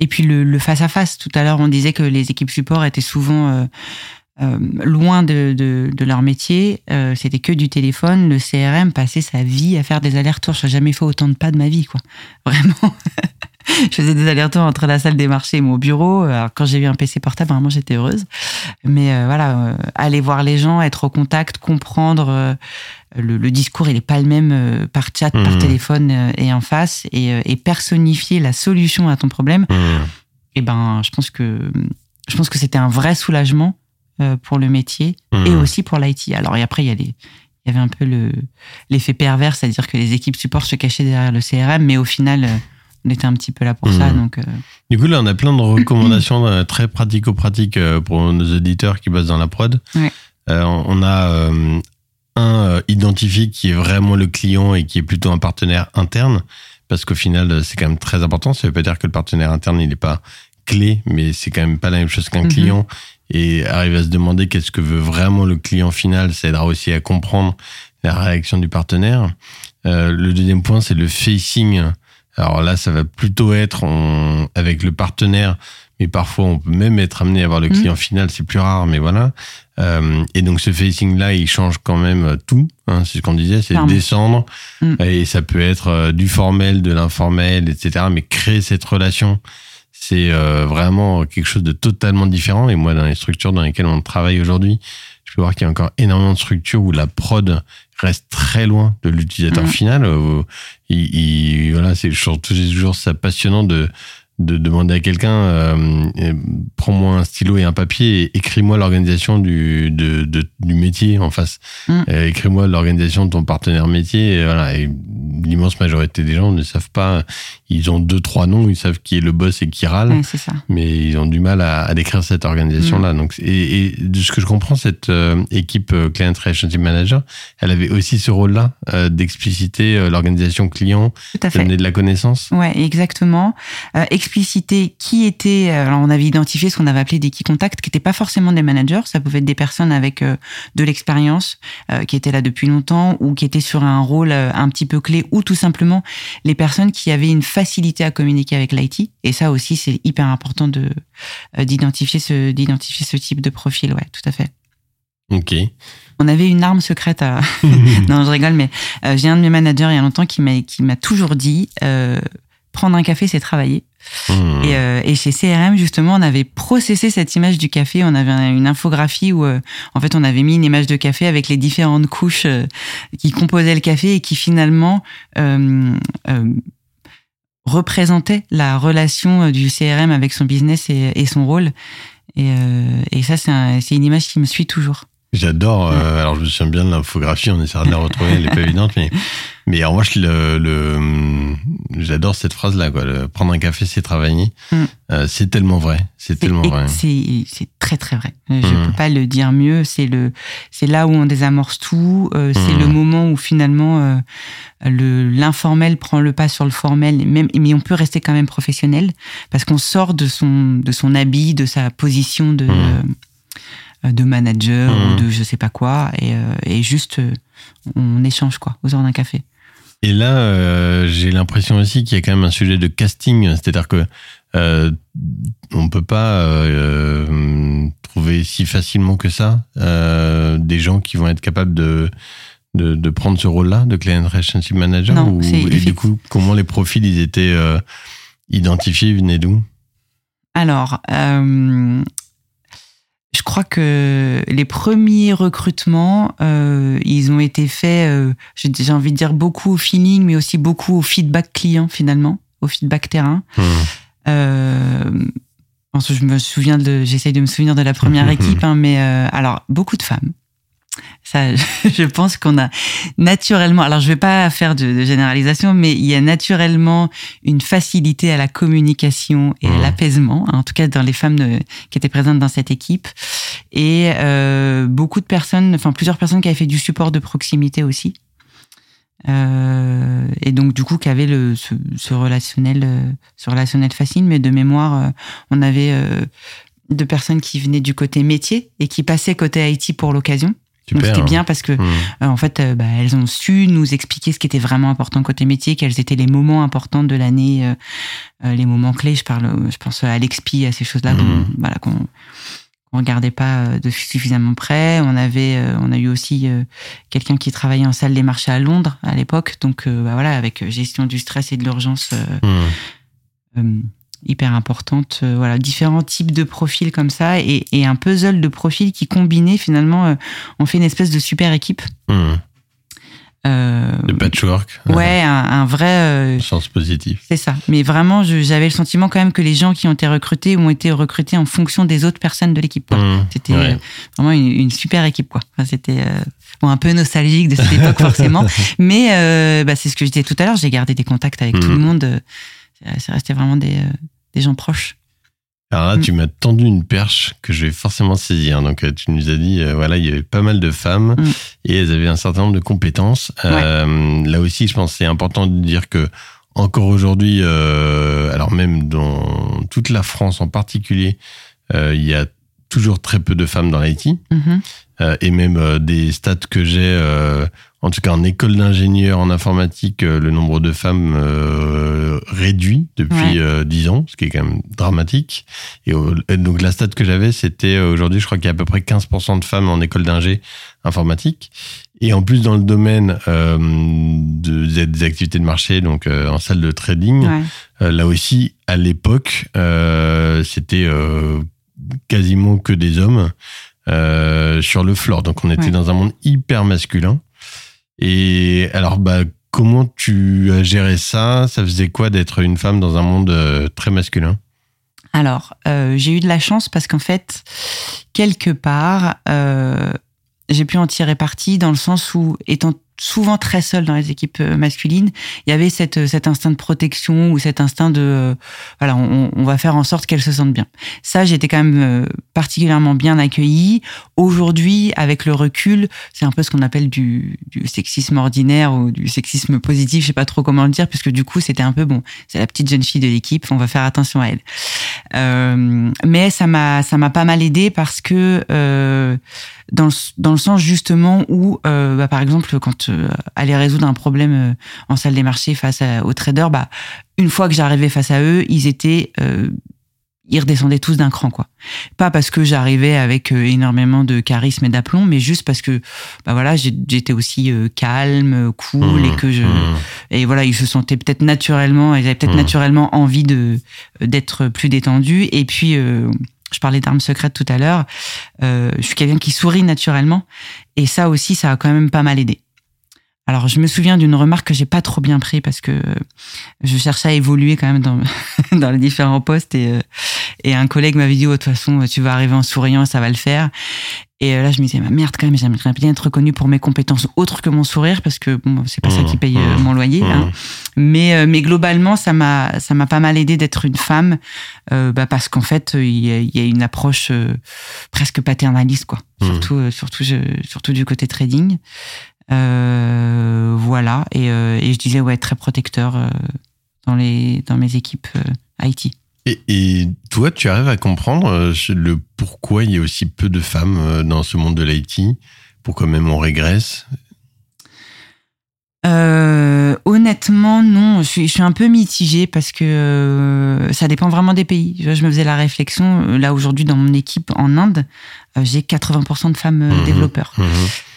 [SPEAKER 2] Et puis le face à face. Tout à l'heure, on disait que les équipes support étaient souvent euh, euh, loin de, de, de, leur métier, euh, c'était que du téléphone. Le CRM passait sa vie à faire des allers-retours. Je n'ai jamais fait autant de pas de ma vie, quoi. Vraiment. je faisais des allers-retours entre la salle des marchés et mon bureau. Alors, quand j'ai eu un PC portable, vraiment, j'étais heureuse. Mais euh, voilà, aller voir les gens, être au contact, comprendre. Le, le, discours, il n'est pas le même par chat, par mmh. téléphone et en face. Et, et, personnifier la solution à ton problème, mmh. et eh ben, je pense que, je pense que c'était un vrai soulagement pour le métier et mmh. aussi pour l'IT. Alors, et après, il y, a il y avait un peu l'effet pervers, c'est-à-dire que les équipes support se cachaient derrière le CRM, mais au final, euh, on était un petit peu là pour ça. Mmh. Donc, euh.
[SPEAKER 1] Du coup, là, on a plein de recommandations très pratico-pratiques pour nos auditeurs qui bossent dans la prod.
[SPEAKER 2] Ouais.
[SPEAKER 1] on a un identifier qui est vraiment le client et qui est plutôt un partenaire interne, parce qu'au final, c'est quand même très important. Ça veut pas dire que le partenaire interne, il n'est pas clé, mais c'est quand même pas la même chose qu'un mhm. client. Et arriver à se demander qu'est-ce que veut vraiment le client final, ça aidera aussi à comprendre la réaction du partenaire. Euh, le deuxième point, c'est le facing. Alors là, ça va plutôt être avec le partenaire, mais parfois on peut même être amené à voir le mhm. client final, c'est plus rare, mais voilà. Euh, et donc ce facing-là, il change quand même tout. Hein, c'est ce qu'on disait, c'est descendre. Mhm. Et ça peut être euh, du formel, de l'informel, etc. Mais créer cette relation c'est euh, vraiment quelque chose de totalement différent. Et moi, dans les structures dans lesquelles on travaille aujourd'hui, je peux voir qu'il y a encore énormément de structures où la prod reste très loin de l'utilisateur mmh. final. Euh, il, voilà, c'est toujours ça passionnant de de demander à quelqu'un euh, prends-moi un stylo et un papier et écris-moi l'organisation du, de, du métier en face. Mm. écris-moi l'organisation de ton partenaire métier. Et voilà. Et l'immense majorité des gens ne savent pas. Ils ont deux, trois noms, ils savent qui est le boss et qui râle.
[SPEAKER 2] ça.
[SPEAKER 1] Mais ils ont du mal à, à décrire cette organisation-là. Mm. Donc, et, et, de ce que je comprends, cette euh, équipe euh, Client Relationship Manager, elle avait aussi ce rôle-là d'expliciter l'organisation client, de donner de la connaissance.
[SPEAKER 2] Ouais, exactement expliciter qui était. Euh, alors on avait identifié ce qu'on avait appelé des key contacts, qui n'étaient pas forcément des managers. Ça pouvait être des personnes avec euh, de l'expérience, euh, qui étaient là depuis longtemps ou qui étaient sur un rôle un petit peu clé, ou tout simplement les personnes qui avaient une facilité à communiquer avec l'IT. Et ça aussi, c'est hyper important de d'identifier ce d'identifier ce type de profil. Ouais, tout à fait.
[SPEAKER 1] Ok.
[SPEAKER 2] On avait une arme secrète à. non, je rigole, mais j'ai un de mes managers il y a longtemps qui m'a qui m'a toujours dit prendre un café, c'est travailler. Hmm. Et, euh, et, chez CRM, justement, on avait processé cette image du café. On avait une infographie où, euh, en fait, on avait mis une image de café avec les différentes couches euh, qui composaient le café et qui finalement représentaient la relation du CRM avec son business et, et son rôle. Et, et ça, c'est une image qui me suit toujours.
[SPEAKER 1] J'adore. Euh, alors, je me souviens bien de l'infographie. On essaiera de la retrouver. Elle n'est pas évidente, mais mais moi, je le, le j'adore cette phrase là. Quoi. prendre un café, c'est travailler. Mm. Euh, c'est tellement vrai. C'est tellement vrai.
[SPEAKER 2] C'est très très vrai. Je mm. peux pas le dire mieux. C'est le c'est là où on désamorce tout. Euh, c'est le mm. moment où finalement euh, le l'informel prend le pas sur le formel. Même mais on peut rester quand même professionnel parce qu'on sort de son de son habit, de sa position de euh, de manager ou mmh. de je sais pas quoi, et, euh, et juste euh, on échange quoi, aux heures d'un café.
[SPEAKER 1] Et là, j'ai l'impression aussi qu'il y a quand même un sujet de casting, c'est-à-dire que euh, on peut pas trouver si facilement que ça des gens qui vont être capables de de, prendre ce rôle-là de client relationship manager
[SPEAKER 2] non,
[SPEAKER 1] et du coup comment les profils ils étaient identifiés venaient d'où?
[SPEAKER 2] Alors je crois que les premiers recrutements, euh, ils ont été faits, euh, j'ai envie de dire beaucoup au feeling, mais aussi beaucoup au feedback client finalement, au feedback terrain. Mmh. Euh, je me souviens de, j'essaye de me souvenir de la première équipe, hein, mais euh, alors beaucoup de femmes, ça, je pense qu'on a naturellement, alors je vais pas faire de, généralisation, mais il y a naturellement une facilité à la communication et à mmh. l'apaisement, en tout cas dans les femmes qui étaient présentes dans cette équipe, et euh, beaucoup de personnes, enfin plusieurs personnes qui avaient fait du support de proximité aussi. Euh, et donc du coup qui avaient le, ce, relationnel, euh, ce relationnel facile, mais de mémoire, euh, on avait euh, de personnes qui venaient du côté métier et qui passaient côté IT pour l'occasion. Donc c'était bien parce que mmh. euh, en fait, euh, bah, elles ont su nous expliquer ce qui était vraiment important côté métier, quels étaient les moments importants de l'année, euh, les moments clés. Je parle, je pense à l'expi, à ces choses-là, mmh. voilà, qu'on on regardait pas de suffisamment près. On avait, on a eu aussi quelqu'un qui travaillait en salle des marchés à Londres à l'époque, donc bah, voilà, avec gestion du stress et de l'urgence. Mmh hyper importante. Euh, voilà, différents types de profils comme ça et, et, un puzzle de profils qui combinés finalement euh, ont fait une espèce de super équipe.
[SPEAKER 1] Mmh. Euh, de patchwork.
[SPEAKER 2] Ouais, un, un vrai.
[SPEAKER 1] Sens positif.
[SPEAKER 2] C'est ça. Mais vraiment, j'avais le sentiment quand même que les gens qui ont été recrutés ont été recrutés en fonction des autres personnes de l'équipe. Mmh, C'était vraiment une, super équipe, quoi. Enfin, C'était bon, un peu nostalgique de cette époque forcément, mais bah, c'est ce que je disais tout à l'heure. J'ai gardé des contacts avec tout mmh. le monde. C'est resté vraiment des, des gens proches.
[SPEAKER 1] Alors là,
[SPEAKER 2] Mm.
[SPEAKER 1] tu m'as tendu une perche que je vais forcément saisir. Donc, euh, tu nous as dit, euh, voilà, il y avait pas mal de femmes
[SPEAKER 2] Mm.
[SPEAKER 1] et elles avaient un certain nombre de compétences. Euh, là aussi, je pense que c'est important de dire que encore aujourd'hui, euh, alors même dans toute la France en particulier, il y a toujours très peu de femmes dans l'IT. Euh, et même euh, des stats que j'ai, euh, en tout cas en école d'ingénieur en informatique, euh, le nombre de femmes euh, réduit depuis
[SPEAKER 2] Ouais.
[SPEAKER 1] euh, 10 ans, ce qui est quand même dramatique. Et, donc la stat que j'avais, c'était euh, aujourd'hui, je crois qu'il y a à peu près 15% de femmes en école d'ingé informatique. Et en plus dans le domaine euh, de- des activités de marché, donc euh, en salle de trading,
[SPEAKER 2] Ouais.
[SPEAKER 1] euh, là aussi, à l'époque, euh, c'était euh, quasiment que des hommes euh, sur le floor. Donc on était
[SPEAKER 2] Ouais.
[SPEAKER 1] dans un monde hyper masculin. Et alors, bah, comment tu as géré ça? Ça faisait quoi d'être une femme dans un monde euh, très masculin?
[SPEAKER 2] Alors, euh, j'ai eu de la chance parce qu'en fait, quelque part, euh, j'ai pu en tirer parti dans le sens où, étant souvent très seule dans les équipes euh, masculines, il y avait cette, cet instinct de protection ou cet instinct de, euh, voilà, on, va faire en sorte qu'elles se sentent bien. Ça, j'étais quand même euh, particulièrement bien accueillie. Aujourd'hui, avec le recul, c'est un peu ce qu'on appelle du, du sexisme ordinaire ou du sexisme positif, je sais pas trop comment le dire, puisque du coup, c'était un peu bon, c'est la petite jeune fille de l'équipe, on va faire attention à elle. Euh, mais ça m'a ça m'a pas mal aidé parce que euh, dans le, dans le sens justement où euh, bah, par exemple quand aller résoudre un problème en salle des marchés face aux traders bah une fois que j'arrivais face à eux ils étaient ils redescendaient tous d'un cran quoi pas parce que j'arrivais avec euh, énormément de charisme et d'aplomb mais juste parce que bah voilà j'étais aussi euh, calme cool
[SPEAKER 1] Mmh,
[SPEAKER 2] et que je
[SPEAKER 1] mmh.
[SPEAKER 2] et voilà, ils se sentaient peut-être naturellement, ils avaient peut-être
[SPEAKER 1] Mhm.
[SPEAKER 2] naturellement envie de d'être plus détendus. Et puis, euh, je parlais d'armes secrètes tout à l'heure. Euh, je suis quelqu'un qui sourit naturellement, et ça aussi, ça a quand même pas mal aidé. Alors, je me souviens d'une remarque que j'ai pas trop bien pris parce que je cherchais à évoluer quand même dans dans les différents postes et euh, et un collègue m'avait dit oh, de toute façon tu vas arriver en souriant, ça va le faire. Et euh, là, je me disais, bah, merde, quand même, j'aimerais bien être reconnu pour mes compétences autres que mon sourire, parce que bon, c'est pas ça
[SPEAKER 1] Mmh,
[SPEAKER 2] qui paye euh,
[SPEAKER 1] mmh,
[SPEAKER 2] mon loyer. hein.
[SPEAKER 1] Mmh.
[SPEAKER 2] Mais, euh, mais globalement, ça m'a, ça m'a pas mal aidé d'être une femme, euh, bah, parce qu'en fait, euh, il y, a, il y a une approche euh, presque paternaliste, quoi. Surtout, euh, surtout, je- surtout du côté trading. Euh, voilà. Et, euh, et je disais, ouais, très protecteur euh, dans les, dans mes équipes IT.
[SPEAKER 1] Et, et toi, tu arrives à comprendre le pourquoi il y a aussi peu de femmes dans ce monde de l'IT Pourquoi même on régresse?
[SPEAKER 2] Euh, honnêtement, non. Je suis, je suis un peu mitigée parce que euh, ça dépend vraiment des pays. Je, me faisais la réflexion. Là, aujourd'hui, dans mon équipe en Inde, j'ai 80% de femmes
[SPEAKER 1] Mhm.
[SPEAKER 2] développeurs.
[SPEAKER 1] Mhm.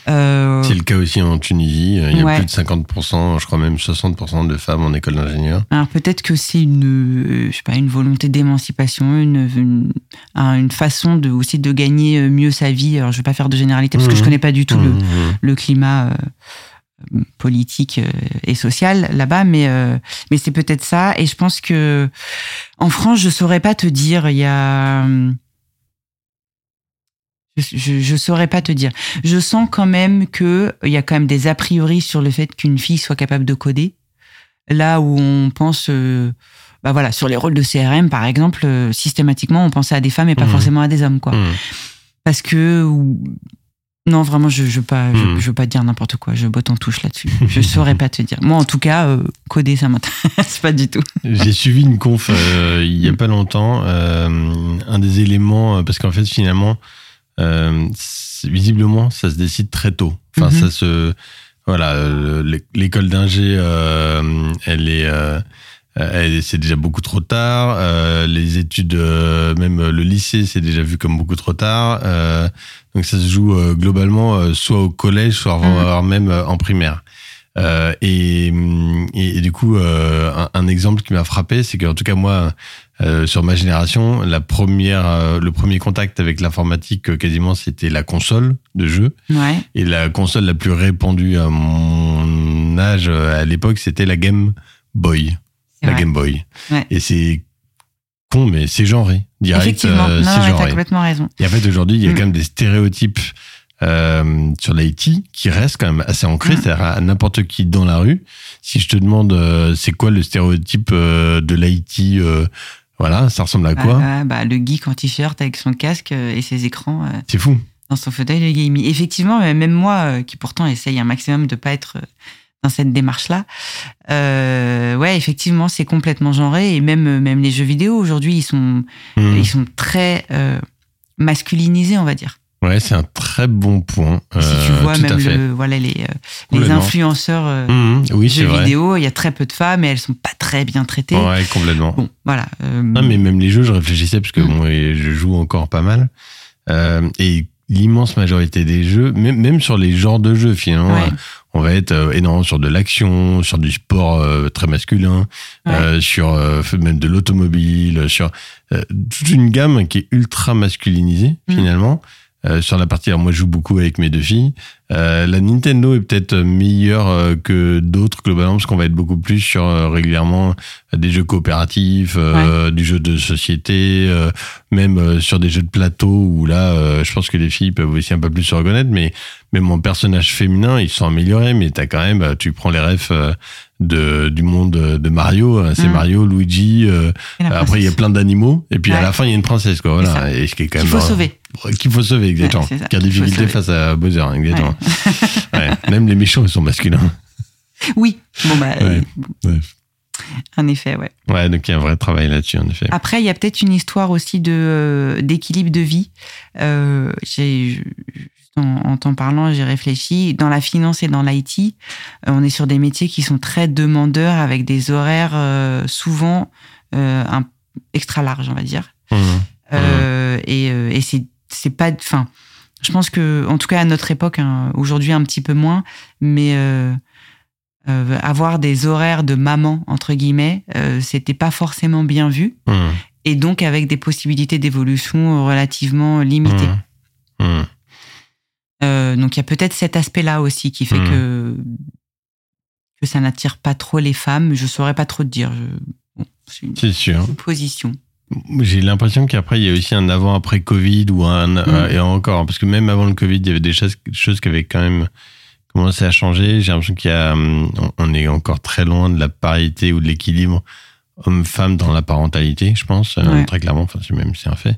[SPEAKER 2] Euh,
[SPEAKER 1] C'est le cas aussi en Tunisie. Il y a
[SPEAKER 2] Ouais.
[SPEAKER 1] plus de 50%, je crois même 60% de femmes en école d'ingénieur.
[SPEAKER 2] alors peut-être que c'est une, euh, je sais pas, une volonté d'émancipation, une, une, un- une façon de aussi de gagner euh, mieux sa vie. Alors je vais pas faire de généralité parce que je connais pas du tout le,
[SPEAKER 1] Mhm.
[SPEAKER 2] le climat euh, politique et social là-bas, mais euh, mais c'est peut-être ça. Et je pense que en France, je saurais pas te dire. Il y a, hum, je, je saurais pas te dire. Je sens quand même que il y a quand même des a priori sur le fait qu'une fille soit capable de coder. Là où on pense, euh, bah voilà, sur les rôles de CRM par exemple, euh, systématiquement on pensait à des femmes et pas
[SPEAKER 1] Mhm.
[SPEAKER 2] forcément à des hommes, quoi
[SPEAKER 1] Mhm.
[SPEAKER 2] parce que ou- non vraiment je je veux pas je, je veux pas dire n'importe quoi je botte en touche là-dessus je saurais pas te dire moi en tout cas euh, coder ça m'intéresse pas du tout
[SPEAKER 1] J'ai suivi une conf il y a pas longtemps. un des éléments, parce qu'en fait, finalement, euh, visiblement, ça se décide très tôt. Enfin,
[SPEAKER 2] Mhm.
[SPEAKER 1] ça se. Voilà, l'é- l'école d'ingé, euh, elle est. euh, elle- c'est déjà beaucoup trop tard. Les études, même le lycée, c'est déjà vu comme beaucoup trop tard. Donc ça se joue globalement soit au collège, soit
[SPEAKER 2] Mhm.
[SPEAKER 1] même en primaire. Et, et, et du coup, un, un exemple qui m'a frappé, c'est qu'en tout cas moi, euh, sur ma génération, la première, euh, le premier contact avec l'informatique, euh, quasiment, c'était la console de jeu.
[SPEAKER 2] ouais
[SPEAKER 1] Et la console la plus répandue à mon âge à l'époque, c'était la Game Boy. La
[SPEAKER 2] vrai.
[SPEAKER 1] Game Boy.
[SPEAKER 2] Ouais.
[SPEAKER 1] Et c'est con, mais c'est genré. Direct, c'est genré.
[SPEAKER 2] complètement raison
[SPEAKER 1] Et en fait, aujourd'hui, il y a
[SPEAKER 2] Mm.
[SPEAKER 1] quand même des stéréotypes euh, sur l'IT qui restent quand même assez ancrés.
[SPEAKER 2] Mm.
[SPEAKER 1] C'est-à-dire à n'importe qui dans la rue. Si je te demande, euh, c'est quoi le stéréotype euh, de l'IT euh, Voilà, ça ressemble à quoi
[SPEAKER 2] bah, bah, Le geek en t-shirt avec son casque euh, et ses écrans. euh,
[SPEAKER 1] C'est fou.
[SPEAKER 2] dans son fauteuil de gaming. Effectivement, euh, même moi, qui pourtant essaye un maximum de pas être dans cette démarche-là, euh, ouais, effectivement, c'est complètement genré. Et même, même les jeux vidéo aujourd'hui, ils sont,
[SPEAKER 1] Hmm.
[SPEAKER 2] ils sont très euh, masculinisés, on va dire.
[SPEAKER 1] Ouais, c'est un très bon point.
[SPEAKER 2] si tu
[SPEAKER 1] Euh,
[SPEAKER 2] vois même le, voilà les, euh, les influenceurs euh,
[SPEAKER 1] Oui,
[SPEAKER 2] jeux
[SPEAKER 1] vrai.
[SPEAKER 2] vidéo, il y a très peu de femmes et elles sont pas très bien traitées.
[SPEAKER 1] Ouais, complètement.
[SPEAKER 2] Bon, voilà. euh,
[SPEAKER 1] Non, mais même les jeux, je réfléchissais parce que
[SPEAKER 2] Mm.
[SPEAKER 1] bon, et je joue encore pas mal. Et l'immense majorité des jeux, même, même sur les genres de jeux, finalement,
[SPEAKER 2] Ouais.
[SPEAKER 1] on va être énormément sur de l'action, sur du sport très masculin,
[SPEAKER 2] Ouais.
[SPEAKER 1] sur même de l'automobile, sur toute une gamme qui est ultra masculinisée,
[SPEAKER 2] Mm.
[SPEAKER 1] finalement. Euh, sur la partie, alors moi je joue beaucoup avec mes deux filles. Euh, la Nintendo est peut-être meilleure euh, que d'autres globalement parce qu'on va être beaucoup plus sur régulièrement des jeux coopératifs, euh, du jeu de société, même sur des jeux de plateau où là, je pense que les filles peuvent aussi un peu plus se reconnaître. Mais même mon personnage féminin, ils sont améliorés, mais t'as quand même, tu prends les refs de du monde de Mario, euh, c'est
[SPEAKER 2] Mm.
[SPEAKER 1] Mario, Luigi. euh, après, il y a plein d'animaux, et puis à
[SPEAKER 2] Ouais.
[SPEAKER 1] la fin, il y a une princesse, quoi. Voilà, et ce qui est quand même
[SPEAKER 2] faut
[SPEAKER 1] euh,
[SPEAKER 2] sauver.
[SPEAKER 1] Qu'il faut sauver, exactement.
[SPEAKER 2] Ouais, faut
[SPEAKER 1] difficulté face à Bowser, exactement. Ouais. Même les méchants, ils sont masculins.
[SPEAKER 2] Oui, bon bah.
[SPEAKER 1] Ouais.
[SPEAKER 2] en effet, ouais.
[SPEAKER 1] Ouais, donc il y a un vrai travail là-dessus, en effet.
[SPEAKER 2] Après, il y a peut-être une histoire aussi de euh, d'équilibre de vie. Euh, j'ai, en, en t'en parlant, j'ai réfléchi. Dans la finance et dans l'IT, euh, on est sur des métiers qui sont très demandeurs, avec des horaires euh, souvent euh, un, extra larges, on va dire.
[SPEAKER 1] Mmh.
[SPEAKER 2] Euh, Et, euh, et c'est c'est pas, enfin, je pense que, en tout cas à notre époque, hein, aujourd'hui un petit peu moins, mais euh, euh, avoir des horaires de maman entre guillemets, euh, c'était pas forcément bien vu
[SPEAKER 1] Mmh.
[SPEAKER 2] et donc avec des possibilités d'évolution relativement limitées.
[SPEAKER 1] Mmh. Mmh.
[SPEAKER 2] Euh, donc il y a peut-être cet aspect-là aussi qui fait que que ça n'attire pas trop les femmes. Je saurais pas trop te dire. Je- bon, c'est une
[SPEAKER 1] sûr.
[SPEAKER 2] position.
[SPEAKER 1] J'ai l'impression qu'après, il y a aussi un avant-après Covid ou un. euh, Et encore, parce que même avant le Covid, il y avait des choses, choses qui avaient quand même commencé à changer. J'ai l'impression qu'il y a. hum, on- est encore très loin de la parité ou de l'équilibre homme-femme dans la parentalité, je pense, euh,
[SPEAKER 2] Ouais.
[SPEAKER 1] très clairement. Enfin, c'est même c'est un fait.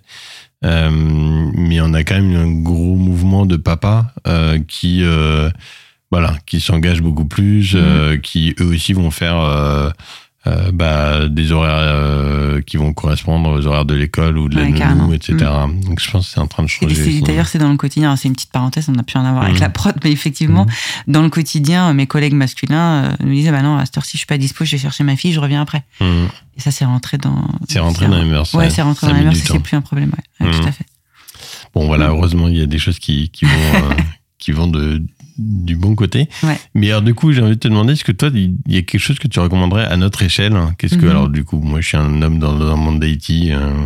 [SPEAKER 1] Euh, mais on a quand même un gros mouvement de papas euh, qui. euh, voilà, qui s'engagent beaucoup plus, euh, qui eux aussi vont faire euh, euh, bah, des horaires euh, qui vont correspondre aux horaires de l'école ou de la
[SPEAKER 2] Ouais,
[SPEAKER 1] nounou,
[SPEAKER 2] carrément.
[SPEAKER 1] etc. Donc je pense que c'est en train de changer.
[SPEAKER 2] D'ailleurs, c'est dans le quotidien. C'est une petite parenthèse, on n'a plus rien à voir avec
[SPEAKER 1] Mhm.
[SPEAKER 2] la prod, mais effectivement,
[SPEAKER 1] Mhm.
[SPEAKER 2] dans le quotidien, mes collègues masculins euh, nous disaient Bah non, à cette heure-ci, je suis pas dispo, je vais chercher ma fille, je reviens après.
[SPEAKER 1] Mhm.
[SPEAKER 2] Et ça, c'est rentré dans.
[SPEAKER 1] C'est rentré dans les mœurs.
[SPEAKER 2] Ouais, c'est rentré dans les mœurs, c'est plus un problème. Ouais, Ouais, tout à fait.
[SPEAKER 1] Bon, voilà, heureusement, il y a des choses qui, qui vont, euh, qui vont de, du bon côté.
[SPEAKER 2] Ouais.
[SPEAKER 1] Mais alors, du coup, j'ai envie de te demander, est-ce que toi, il y a quelque chose que tu recommanderais à notre échelle hein? Qu'est-ce que,
[SPEAKER 2] Mhm.
[SPEAKER 1] alors, du coup, moi, je suis un homme dans, dans le monde d'IT. euh,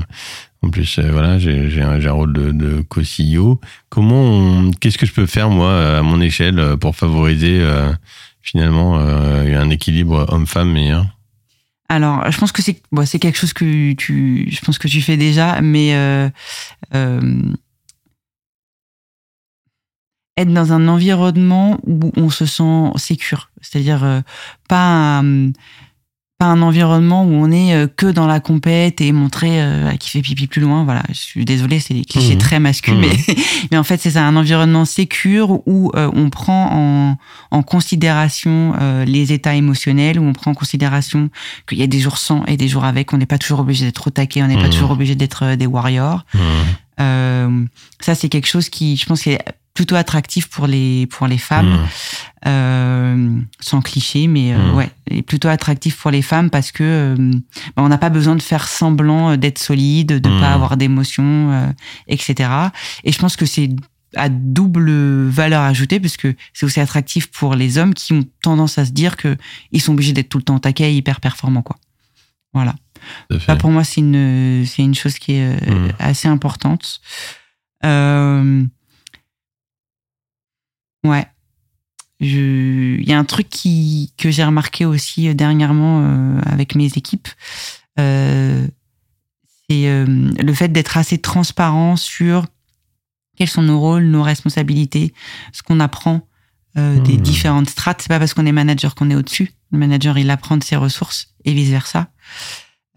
[SPEAKER 1] en plus, euh, voilà, j'ai un, rôle de, de co-CEO. Comment, qu'est-ce que je peux faire, moi, à mon échelle, euh, pour favoriser, euh, finalement, un équilibre homme-femme meilleur?
[SPEAKER 2] Alors, je pense que c'est bon, c'est quelque chose que tu, je pense que tu fais déjà, mais euh, euh, être dans un environnement où on se sent sécure, c'est-à-dire euh, pas un, pas un environnement où on est euh, que dans la compète et montrer euh, à qui fait pipi plus loin. Voilà, je suis désolée, c'est des clichés
[SPEAKER 1] Mhm.
[SPEAKER 2] très masculins,
[SPEAKER 1] Mhm.
[SPEAKER 2] mais, mais en fait c'est ça, un environnement sécure où euh, on prend en, en considération euh, les états émotionnels, où on prend en considération qu'il y a des jours sans et des jours avec. On n'est pas toujours obligé d'être au taquet, on n'est pas
[SPEAKER 1] Mhm.
[SPEAKER 2] toujours obligé d'être euh, des warriors. Euh, ça, c'est quelque chose qui, je pense, qui est plutôt attractif pour les pour les femmes,
[SPEAKER 1] Mhm.
[SPEAKER 2] euh, sans cliché, mais euh,
[SPEAKER 1] Mhm.
[SPEAKER 2] ouais, est plutôt attractif pour les femmes parce que euh, bah, on n'a pas besoin de faire semblant d'être solide, de pas avoir d'émotions, euh, etc. Et je pense que c'est à double valeur ajoutée parce que c'est aussi attractif pour les hommes qui ont tendance à se dire que ils sont obligés d'être tout le temps au taquet et hyper performants quoi. Voilà. Ça, pour moi, c'est une, c'est une chose qui est euh,
[SPEAKER 1] Mm.
[SPEAKER 2] assez importante. Euh, ouais. Je- Il y a un truc qui, que j'ai remarqué aussi euh, dernièrement euh, avec mes équipes. Euh, c'est euh, le fait d'être assez transparent sur quels sont nos rôles, nos responsabilités, ce qu'on apprend euh, des différentes strates. C'est pas parce qu'on est manager qu'on est au-dessus. Le manager, il apprend de ses ressources et vice versa.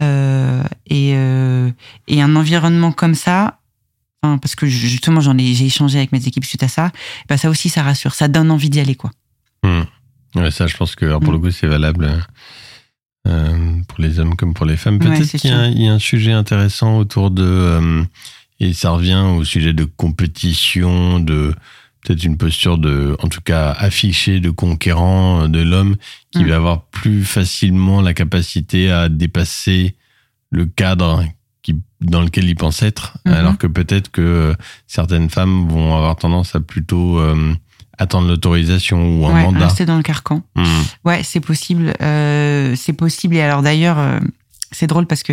[SPEAKER 2] Euh, et, euh, et un environnement comme ça, parce que justement j'en ai j'ai échangé avec mes équipes suite à ça, bah ça aussi ça rassure, ça donne envie d'y aller quoi.
[SPEAKER 1] Hmm. Ouais, ça je pense que alors, pour le
[SPEAKER 2] Mm.
[SPEAKER 1] coup c'est valable euh, pour les hommes comme pour les femmes. Peut-être qu'il y, a un- il y a un sujet intéressant autour de et ça revient au sujet de compétition, de peut-être une posture de, en tout cas affichée de conquérant euh, de l'homme qui
[SPEAKER 2] Mm.
[SPEAKER 1] va avoir plus facilement la capacité à dépasser le cadre qui, dans lequel il pense être,
[SPEAKER 2] Mhm.
[SPEAKER 1] alors que peut-être que euh, certaines femmes vont avoir tendance à plutôt euh, attendre l'autorisation ou un
[SPEAKER 2] ouais,
[SPEAKER 1] mandat.
[SPEAKER 2] rester dans le carcan.
[SPEAKER 1] Mm.
[SPEAKER 2] Ouais, c'est possible. Euh, c'est possible. Et alors d'ailleurs, euh, c'est drôle parce que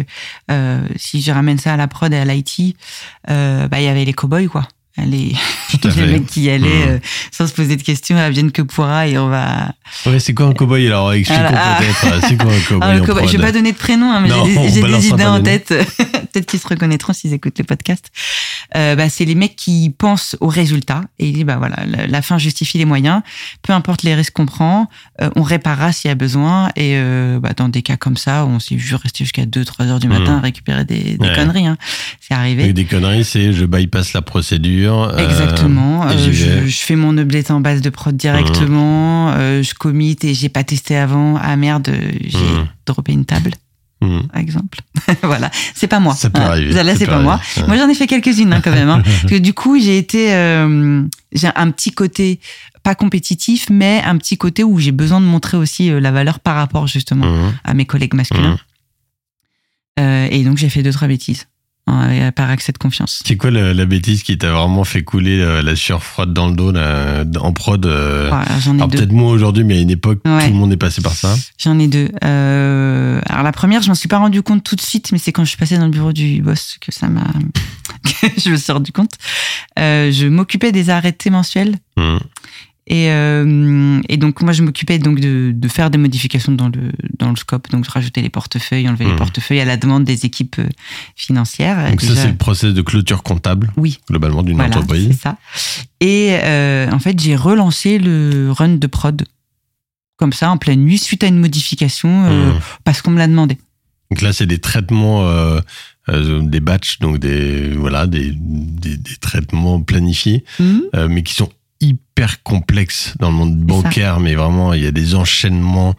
[SPEAKER 2] euh, si je ramène ça à la prod et à l'IT, euh, bah il y avait les cowboys quoi.
[SPEAKER 1] À
[SPEAKER 2] les mecs qui allaient
[SPEAKER 1] Mhm.
[SPEAKER 2] euh, sans se poser de questions, à vienne que pourra et on va.
[SPEAKER 1] Ouais, c'est quoi un cowboy alors Expliquons
[SPEAKER 2] Ah,
[SPEAKER 1] peut-être. C'est quoi un cowboy
[SPEAKER 2] Ah, cowboy,
[SPEAKER 1] prod
[SPEAKER 2] je vais pas donner de prénom, hein, mais j'ai des, idées en tête. Peut-être qu'ils se reconnaîtront s'ils écoutent le podcast. Euh, bah, c'est les mecs qui pensent au résultat et ils disent bah voilà, la, la fin justifie les moyens. Peu importe les risques qu'on prend, euh, on réparera s'il y a besoin. Et bah, dans des cas comme ça, on s'est vu rester jusqu'à 2-3 heures du matin
[SPEAKER 1] Mhm.
[SPEAKER 2] à récupérer des, des
[SPEAKER 1] Ouais.
[SPEAKER 2] conneries. Hein. C'est arrivé.
[SPEAKER 1] Des conneries, c'est je bypass la procédure. Euh,
[SPEAKER 2] Exactement. Euh, je, je fais mon update en base de prod directement. euh, je commit et j'ai pas testé avant. Ah merde, j'ai droppé une table,
[SPEAKER 1] Mm.
[SPEAKER 2] par exemple. voilà, c'est pas moi.
[SPEAKER 1] Ça peut
[SPEAKER 2] Hein.
[SPEAKER 1] arriver.
[SPEAKER 2] Là, c'est pas moi.
[SPEAKER 1] Ouais.
[SPEAKER 2] Moi, j'en ai fait quelques-unes hein, quand même. Hein. Parce que du coup, j'ai été, euh, j'ai un petit côté pas compétitif, mais un petit côté où j'ai besoin de montrer aussi la valeur par rapport justement
[SPEAKER 1] Mhm.
[SPEAKER 2] à mes collègues masculins. Et donc, j'ai fait deux trois bêtises hein, par accès de confiance.
[SPEAKER 1] C'est quoi la, la bêtise qui t'a vraiment fait couler euh, la sueur froide dans le dos là, en prod euh, Alors peut-être moi aujourd'hui, mais à une époque,
[SPEAKER 2] Ouais.
[SPEAKER 1] tout le monde est passé par ça.
[SPEAKER 2] J'en ai deux. Euh, alors la première, je m'en suis pas rendu compte tout de suite, mais c'est quand je suis passée dans le bureau du boss que ça m'a, je me suis rendu compte. Je m'occupais des arrêtés mensuels
[SPEAKER 1] Mhm.
[SPEAKER 2] Et, euh, et donc moi je m'occupais donc de, de faire des modifications dans le dans le scope, donc de rajouter les portefeuilles, enlever les
[SPEAKER 1] Mhm.
[SPEAKER 2] portefeuilles à la demande des équipes euh, financières.
[SPEAKER 1] Donc ça, c'est le process de clôture comptable,
[SPEAKER 2] oui.
[SPEAKER 1] globalement, d'une
[SPEAKER 2] Voilà,
[SPEAKER 1] entreprise.
[SPEAKER 2] c'est ça. Et euh, en fait, j'ai relancé le run de prod comme ça en pleine nuit suite à une modification euh,
[SPEAKER 1] Mhm.
[SPEAKER 2] parce qu'on me l'a demandé.
[SPEAKER 1] Donc là, c'est des traitements, euh, des batchs, donc des voilà, des, des, des traitements planifiés, euh, mais qui sont hyper complexes dans le monde bancaire. Mais vraiment, il y a des enchaînements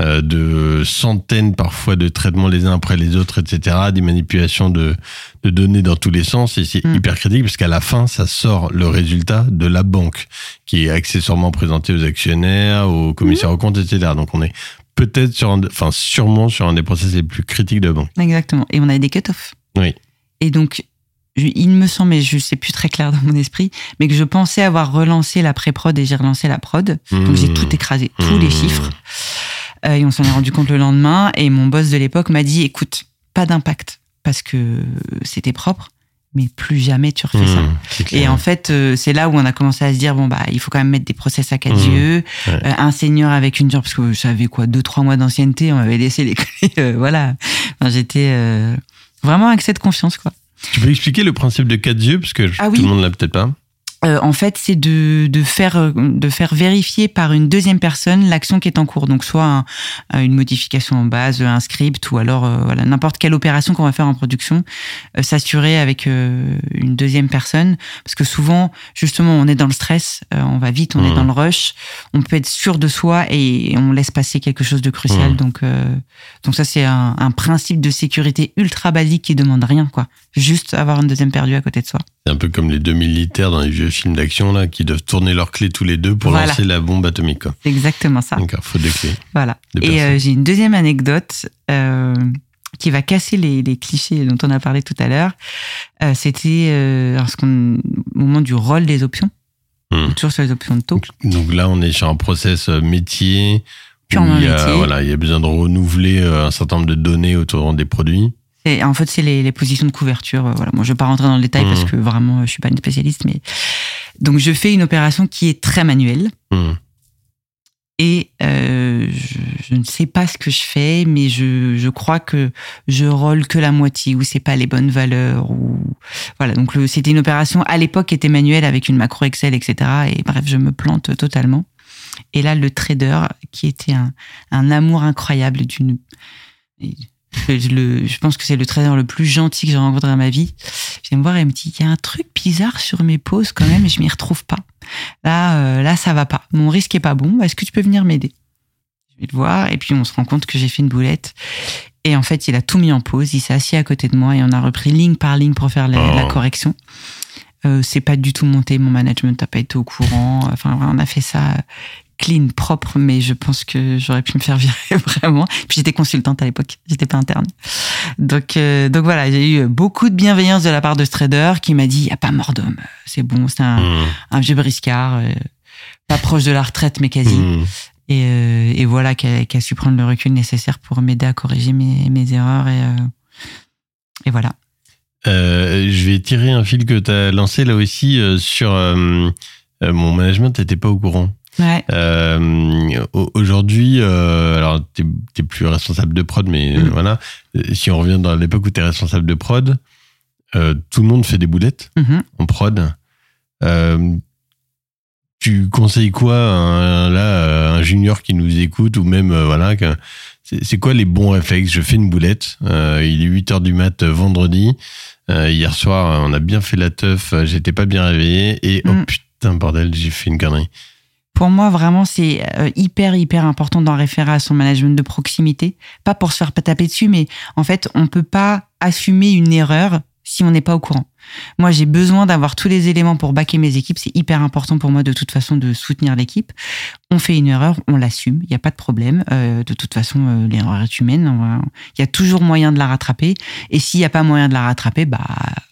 [SPEAKER 1] euh, de centaines parfois de traitements les uns après les autres, etc. Des manipulations de, de données dans tous les sens. Et c'est
[SPEAKER 2] Mm.
[SPEAKER 1] hyper critique parce qu'à la fin, ça sort le résultat de la banque qui est accessoirement présenté aux actionnaires, aux commissaires aux comptes, etc. Donc on est peut-être sur un, enfin sûrement sur un des process les plus critiques de la banque.
[SPEAKER 2] Exactement. Et on avait des cut-offs.
[SPEAKER 1] Oui.
[SPEAKER 2] Et donc, il me semble, mais je sais plus très clair dans mon esprit, mais que je pensais avoir relancé la pré-prod et j'ai relancé la prod. Donc j'ai
[SPEAKER 1] Mmh.
[SPEAKER 2] tout écrasé, tous les
[SPEAKER 1] Mmh.
[SPEAKER 2] chiffres. Euh, et on s'en est rendu compte le lendemain. Et mon boss de l'époque m'a dit, écoute, pas d'impact parce que c'était propre, mais plus jamais tu refais ça.
[SPEAKER 1] Mmh.
[SPEAKER 2] Et en fait, euh, c'est là où on a commencé à se dire bon bah il faut quand même mettre des process à quatre
[SPEAKER 1] Mmh.
[SPEAKER 2] yeux,
[SPEAKER 1] Ouais.
[SPEAKER 2] euh, un senior avec une job parce que j'avais quoi deux trois mois d'ancienneté, on m'avait laissé les clés, euh, voilà. Enfin, J'étais euh, vraiment accès de confiance quoi.
[SPEAKER 1] Tu peux expliquer le principe de quatre yeux parce que
[SPEAKER 2] Ah
[SPEAKER 1] tout le monde l'a peut-être pas.
[SPEAKER 2] Euh, en fait, c'est de, de faire euh, de faire vérifier par une deuxième personne l'action qui est en cours. Donc soit un- euh, une modification en base, un script ou alors euh, voilà n'importe quelle opération qu'on va faire en production, euh, s'assurer avec une deuxième personne parce que souvent justement on est dans le stress, on va vite, on est dans le rush, on peut être sûr de soi et on laisse passer quelque chose de crucial.
[SPEAKER 1] Mhm.
[SPEAKER 2] Donc euh, donc ça c'est un, un principe de sécurité ultra basique qui demande rien quoi, juste avoir une deuxième perdue à côté de soi.
[SPEAKER 1] C'est un peu comme les deux militaires dans les vieux films d'action là qui doivent tourner leurs clés tous les deux pour
[SPEAKER 2] Voilà.
[SPEAKER 1] lancer la bombe atomique. Quoi.
[SPEAKER 2] C'est exactement ça.
[SPEAKER 1] D'accord, faut deux clés.
[SPEAKER 2] Voilà. Et euh, j'ai une deuxième anecdote euh, qui va casser les, les clichés dont on a parlé tout à l'heure. Euh, C'était lorsqu'on- au moment du rôle des options,
[SPEAKER 1] Hmm.
[SPEAKER 2] toujours sur les options de taux.
[SPEAKER 1] Donc là, on est sur un process métier. où
[SPEAKER 2] Purement
[SPEAKER 1] il y a,
[SPEAKER 2] métier.
[SPEAKER 1] Voilà, il y a besoin de renouveler un certain nombre de données autour des produits.
[SPEAKER 2] Et en fait, c'est les, les positions de couverture. euh, Voilà. Moi, je vais pas rentrer dans le détail parce que vraiment, je suis pas une spécialiste, mais donc je fais une opération qui est très manuelle.
[SPEAKER 1] Hmm.
[SPEAKER 2] Et euh, je, je ne sais pas ce que je fais, mais je, je crois que je roll que la moitié, ou c'est pas les bonnes valeurs, ou voilà. Donc c'était une opération à l'époque qui était manuelle avec une macro Excel, etc. Et bref, je me plante totalement. Et là, le trader, qui était un, un amour incroyable d'une le, je pense que c'est le trader le plus gentil que j'ai rencontré dans ma vie. Je viens me voir et il me dit, il y a un truc bizarre sur mes pauses quand même et je m'y retrouve pas. Là, euh, là, ça va pas. Mon risque est pas bon. Est-ce que tu peux venir m'aider? Je vais le voir et puis on se rend compte que j'ai fait une boulette. Et en fait, il a tout mis en pause. Il s'est assis à côté de moi et on a repris ligne par ligne pour faire la, la
[SPEAKER 1] Oh.
[SPEAKER 2] correction. Euh, c'est pas du tout monté. Mon management n'a pas été au courant. Enfin, on a fait ça clean, propre, mais je pense que j'aurais pu me faire virer vraiment. Puis j'étais consultante à l'époque, j'étais pas interne. Donc, euh, donc voilà, j'ai eu beaucoup de bienveillance de la part de ce trader qui m'a dit, y a pas mort d'homme, c'est bon, c'est un,
[SPEAKER 1] Mmh.
[SPEAKER 2] un vieux briscard, euh, pas proche de la retraite, mais quasi.
[SPEAKER 1] Mmh.
[SPEAKER 2] Et, euh, et voilà, qui a, su prendre le recul nécessaire pour m'aider à corriger mes, mes erreurs. Et, et voilà.
[SPEAKER 1] Je vais tirer un fil que tu as lancé là aussi sur mon management n'était pas au courant.
[SPEAKER 2] Ouais.
[SPEAKER 1] Euh, au- Aujourd'hui, euh, alors t'es plus responsable de prod, mais euh,
[SPEAKER 2] Mm.
[SPEAKER 1] voilà. Si on revient dans l'époque où t'es responsable de prod, euh, tout le monde fait des boulettes
[SPEAKER 2] Mhm.
[SPEAKER 1] en prod. Tu conseilles quoi un, là, un junior qui nous écoute ou même voilà c'est quoi les bons réflexes? Je fais une boulette. il est 8 heures du mat vendredi. Hier soir, on a bien fait la teuf. J'étais pas bien réveillé et oh
[SPEAKER 2] Mm.
[SPEAKER 1] putain bordel, j'ai fait une connerie.
[SPEAKER 2] Pour moi, vraiment, c'est euh, hyper, hyper important d'en référer à son management de proximité. Pas pour se faire taper dessus, mais en fait, on peut pas assumer une erreur si on n'est pas au courant. Moi, j'ai besoin d'avoir tous les éléments pour baquer mes équipes. C'est hyper important pour moi, de toute façon, de soutenir l'équipe. On fait une erreur, on l'assume. Il n'y a pas de problème. Euh, de toute façon, euh, l'erreur est humaine. Il y a toujours moyen de la rattraper. Et s'il n'y a pas moyen de la rattraper, bah,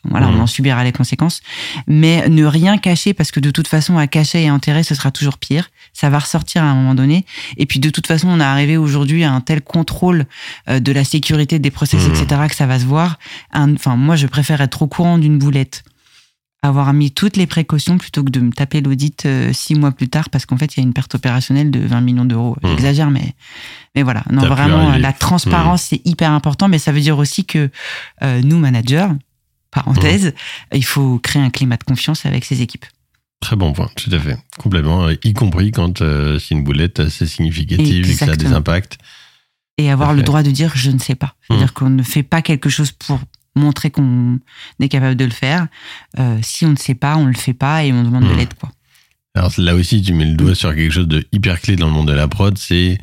[SPEAKER 2] voilà, on en subira les conséquences. Mais ne rien cacher, parce que de toute façon, à cacher et enterrer, ce sera toujours pire. Ça va ressortir à un moment donné. Et puis, de toute façon, on est arrivé aujourd'hui à un tel contrôle euh, de la sécurité des process,
[SPEAKER 1] Mhm.
[SPEAKER 2] etc., que ça va se voir. Enfin, moi, je préfère être au courant d'une boulette, avoir mis toutes les précautions plutôt que de me taper l'audit euh, six mois plus tard, parce qu'en fait, il y a une perte opérationnelle de 20 millions d'euros.
[SPEAKER 1] Mhm.
[SPEAKER 2] J'exagère, mais, mais voilà. Non, vraiment, la transparence, c'est hyper important, mais ça veut dire aussi que euh, nous, managers, parenthèse, il faut créer un climat de confiance avec ses équipes.
[SPEAKER 1] Très bon point, tout à fait, complètement, euh, y compris quand euh, c'est une boulette assez significative et que ça a des impacts.
[SPEAKER 2] et avoir le droit de dire je ne sais pas. C'est-à-dire qu'on ne fait pas quelque chose pour montrer qu'on est capable de le faire. Euh, si on ne sait pas, on le fait pas et on demande de
[SPEAKER 1] Mhm.
[SPEAKER 2] l'aide. quoi.
[SPEAKER 1] Alors là aussi, tu mets le doigt sur quelque chose de hyper clé dans le monde de la prod, c'est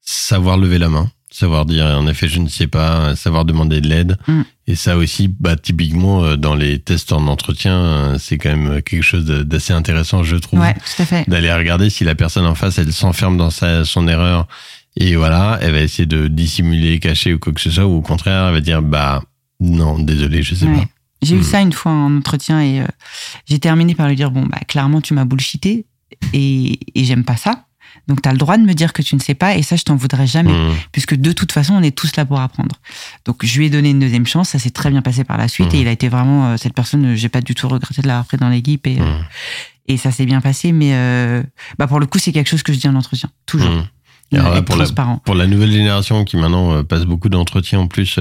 [SPEAKER 1] savoir lever la main, savoir dire en effet je ne sais pas, savoir demander de l'aide.
[SPEAKER 2] Mm.
[SPEAKER 1] Et ça aussi, bah typiquement euh, dans les tests en entretien, euh, c'est quand même quelque chose d'assez intéressant, je trouve,
[SPEAKER 2] Ouais, tout à fait.
[SPEAKER 1] d'aller regarder si la personne en face elle s'enferme dans sa, son erreur et voilà, elle va essayer de dissimuler, cacher ou quoi que ce soit, ou au contraire, elle va dire bah non, désolé, je sais
[SPEAKER 2] Ouais.
[SPEAKER 1] pas.
[SPEAKER 2] J'ai eu
[SPEAKER 1] Mhm.
[SPEAKER 2] ça une fois en entretien et euh, j'ai terminé par lui dire bon bah clairement tu m'as bullshité et, et j'aime pas ça. Donc tu as le droit de me dire que tu ne sais pas et ça je t'en voudrais jamais
[SPEAKER 1] Mm.
[SPEAKER 2] puisque de toute façon on est tous là pour apprendre. Donc je lui ai donné une deuxième chance, ça s'est très bien passé par la suite
[SPEAKER 1] Mhm.
[SPEAKER 2] et il a été vraiment euh, cette personne, euh, j'ai pas du tout regretté de l'avoir pris dans l'équipe et, euh, et ça s'est bien passé mais bah pour le coup c'est quelque chose que je dis en entretien toujours.
[SPEAKER 1] Alors là, pour la- pour la nouvelle génération qui maintenant passe beaucoup d'entretiens en plus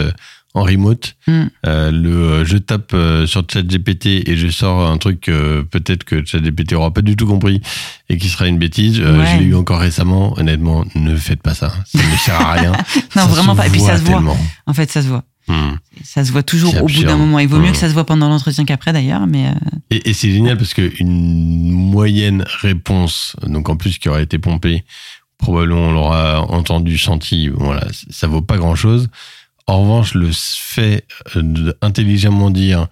[SPEAKER 1] en remote,
[SPEAKER 2] Mm.
[SPEAKER 1] euh, le euh, je tape euh, sur ChatGPT et je sors un truc que peut-être que ChatGPT aura pas du tout compris et qui sera une bêtise. Euh. Je l'ai eu encore récemment. Honnêtement, ne faites pas ça. Ça ne sert à rien.
[SPEAKER 2] Non
[SPEAKER 1] Ça
[SPEAKER 2] vraiment pas et puis ça se voit.
[SPEAKER 1] tellement.
[SPEAKER 2] En fait ça se voit.
[SPEAKER 1] Mm.
[SPEAKER 2] Ça se voit toujours au bout d'un moment. Il vaut mieux
[SPEAKER 1] Mm.
[SPEAKER 2] que ça se voit pendant l'entretien qu'après d'ailleurs mais euh,
[SPEAKER 1] Et, et c'est génial parce que une moyenne réponse, donc en plus qui aurait été pompée, probablement on l'aura entendu, senti, voilà, ça vaut pas grand chose. En revanche, le fait euh, intelligemment dire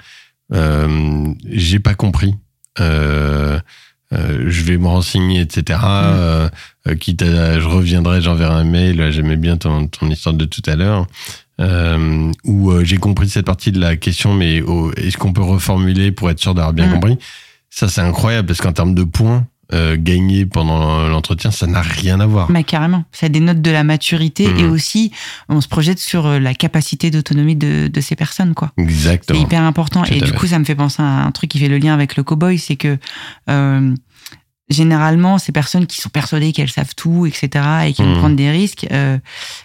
[SPEAKER 1] euh, j'ai pas compris, euh, euh, je vais me renseigner, etc. Euh, quitte à, je reviendrai, j'enverrai un mail. J'aimais bien ton, ton histoire de tout à l'heure. Où j'ai compris cette partie de la question, mais oh, est-ce qu'on peut reformuler pour être sûr d'avoir bien
[SPEAKER 2] Mm.
[SPEAKER 1] compris? Ça, c'est incroyable parce qu'en termes de points euh, gagnés pendant l'entretien, ça n'a rien à voir.
[SPEAKER 2] Bah, carrément. Ça dénote de la maturité
[SPEAKER 1] Mhm.
[SPEAKER 2] et aussi on se projette sur euh, la capacité d'autonomie de, de ces personnes, quoi. C'est
[SPEAKER 1] Exactement.
[SPEAKER 2] hyper important.
[SPEAKER 1] Tout
[SPEAKER 2] et du
[SPEAKER 1] fait.
[SPEAKER 2] coup, ça me fait penser à un truc qui fait le lien avec le cowboy, c'est que euh, généralement, ces personnes qui sont persuadées qu'elles savent tout, etc., et qui vont
[SPEAKER 1] Mhm.
[SPEAKER 2] prendre des risques, euh,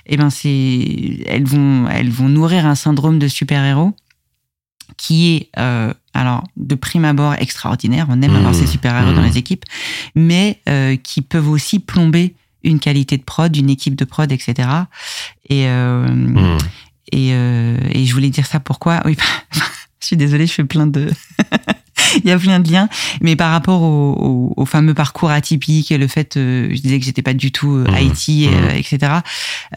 [SPEAKER 2] eh ben c'est, elles vont, elles vont nourrir un syndrome de super-héros qui est, euh, alors, de prime abord extraordinaire. On aime
[SPEAKER 1] Mhm.
[SPEAKER 2] avoir ces super-héros dans
[SPEAKER 1] Mhm.
[SPEAKER 2] les équipes, mais euh, qui peuvent aussi plomber une qualité de prod, une équipe de prod, etc. Et, euh,
[SPEAKER 1] Mm.
[SPEAKER 2] et, et je voulais dire ça pourquoi? Oui, je suis désolée, je fais plein de il y a plein de liens. Mais par rapport au, au, fameux parcours atypique et le fait, euh, je disais que j'étais pas du tout euh, mmh. Haïti, mmh. etc.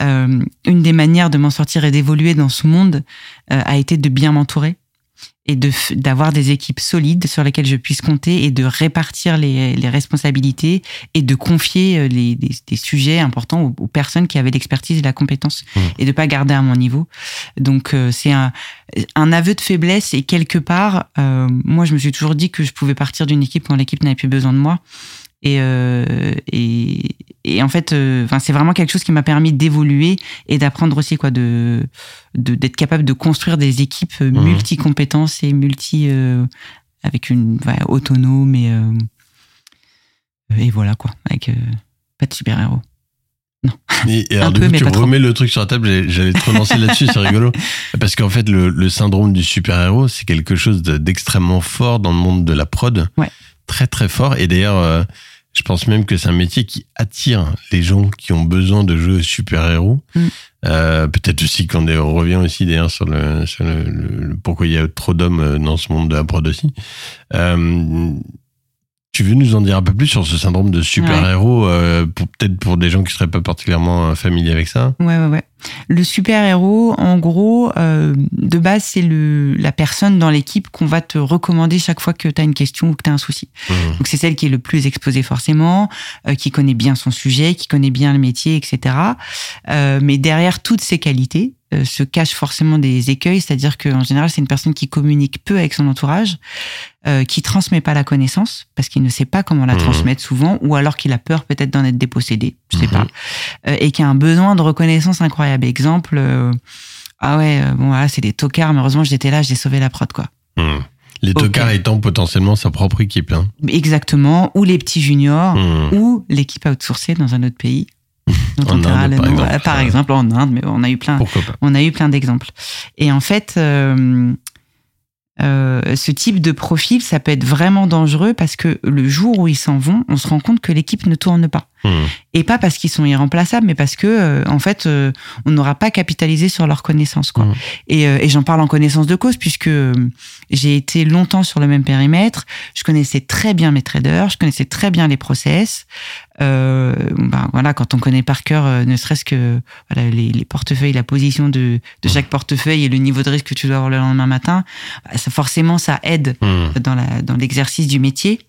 [SPEAKER 2] Euh, une des manières de m'en sortir et d'évoluer dans ce monde a été de bien m'entourer et de d'avoir des équipes solides sur lesquelles je puisse compter et de répartir les, les responsabilités et de confier euh, les, des, des sujets importants aux, personnes qui avaient l'expertise et la compétence mmh. et de pas garder à mon niveau. Donc euh, c'est un, un aveu de faiblesse et quelque part, euh, moi je me suis toujours dit que je pouvais partir d'une équipe quand l'équipe n'avait plus besoin de moi. Et, euh, et, et, en fait, euh, c'est vraiment quelque chose qui m'a permis d'évoluer et d'apprendre aussi quoi, de d'être capable de construire des équipes mmh. multi-compétences et multi euh, avec une ouais, autonome et et voilà quoi, avec pas de super héros. Non.
[SPEAKER 1] Et, alors, du coup, tu remets le truc sur la table, j'allais te relancer là-dessus, c'est rigolo. Parce qu'en fait, le, le, syndrome du super-héros, c'est quelque chose d'extrêmement fort dans le monde de la prod.
[SPEAKER 2] Ouais
[SPEAKER 1] très très fort. Et d'ailleurs, euh, je pense même que c'est un métier qui attire les gens qui ont besoin de jouer super-héros. Mm. Euh, Peut-être aussi qu'on on revient aussi d'ailleurs sur, le, sur le, pourquoi il y a trop d'hommes euh, dans ce monde de la prod aussi. Euh, tu veux nous en dire un peu plus sur ce syndrome de super-héros, euh, peut-être pour des gens qui seraient pas particulièrement euh, familiers avec ça?
[SPEAKER 2] Ouais, ouais, ouais. Le super-héros, en gros, euh, de base, c'est la personne dans l'équipe qu'on va te recommander chaque fois que tu as une question ou que tu as un souci. Mmh. Donc c'est celle qui est le plus exposée forcément, euh, qui connaît bien son sujet, qui connaît bien le métier, etc. Euh, mais derrière toutes ces qualités, euh, se cachent forcément des écueils, c'est-à-dire qu'en général, c'est une personne qui communique peu avec son entourage, euh, qui transmet pas la connaissance parce qu'il ne sait pas comment la mmh. transmettre souvent, ou alors qu'il a peur peut-être d'en être dépossédé, je sais mmh. pas, euh, et qui a un besoin de reconnaissance incroyable. Exemple, ah ouais, bon, ah, c'est des tocards, mais heureusement j'étais là, j'ai sauvé la prod, quoi.
[SPEAKER 1] Mmh. Les tocards étant potentiellement sa propre équipe. Hein.
[SPEAKER 2] Exactement, ou les petits juniors, ou l'équipe outsourcée dans un autre pays
[SPEAKER 1] en Inde, par, exemple.
[SPEAKER 2] par exemple en Inde, mais on a eu plein, on a eu plein d'exemples. Et en fait, euh, euh, ce type de profil, ça peut être vraiment dangereux parce que le jour où ils s'en vont, on se rend compte que l'équipe ne tourne pas. Mmh. Et pas parce qu'ils sont irremplaçables, mais parce que euh, en fait, euh, on n'aura pas capitalisé sur leurs connaissances. Quoi. Mmh. Et, euh, et j'en parle en connaissance de cause puisque j'ai été longtemps sur le même périmètre. Je connaissais très bien mes traders, je connaissais très bien les process. ben voilà, quand on connaît par cœur, ne serait-ce que voilà, les, les, portefeuilles, la position de, de, chaque portefeuille et le niveau de risque que tu dois avoir le lendemain matin, bah, ça, forcément, ça aide dans la dans l'exercice du métier.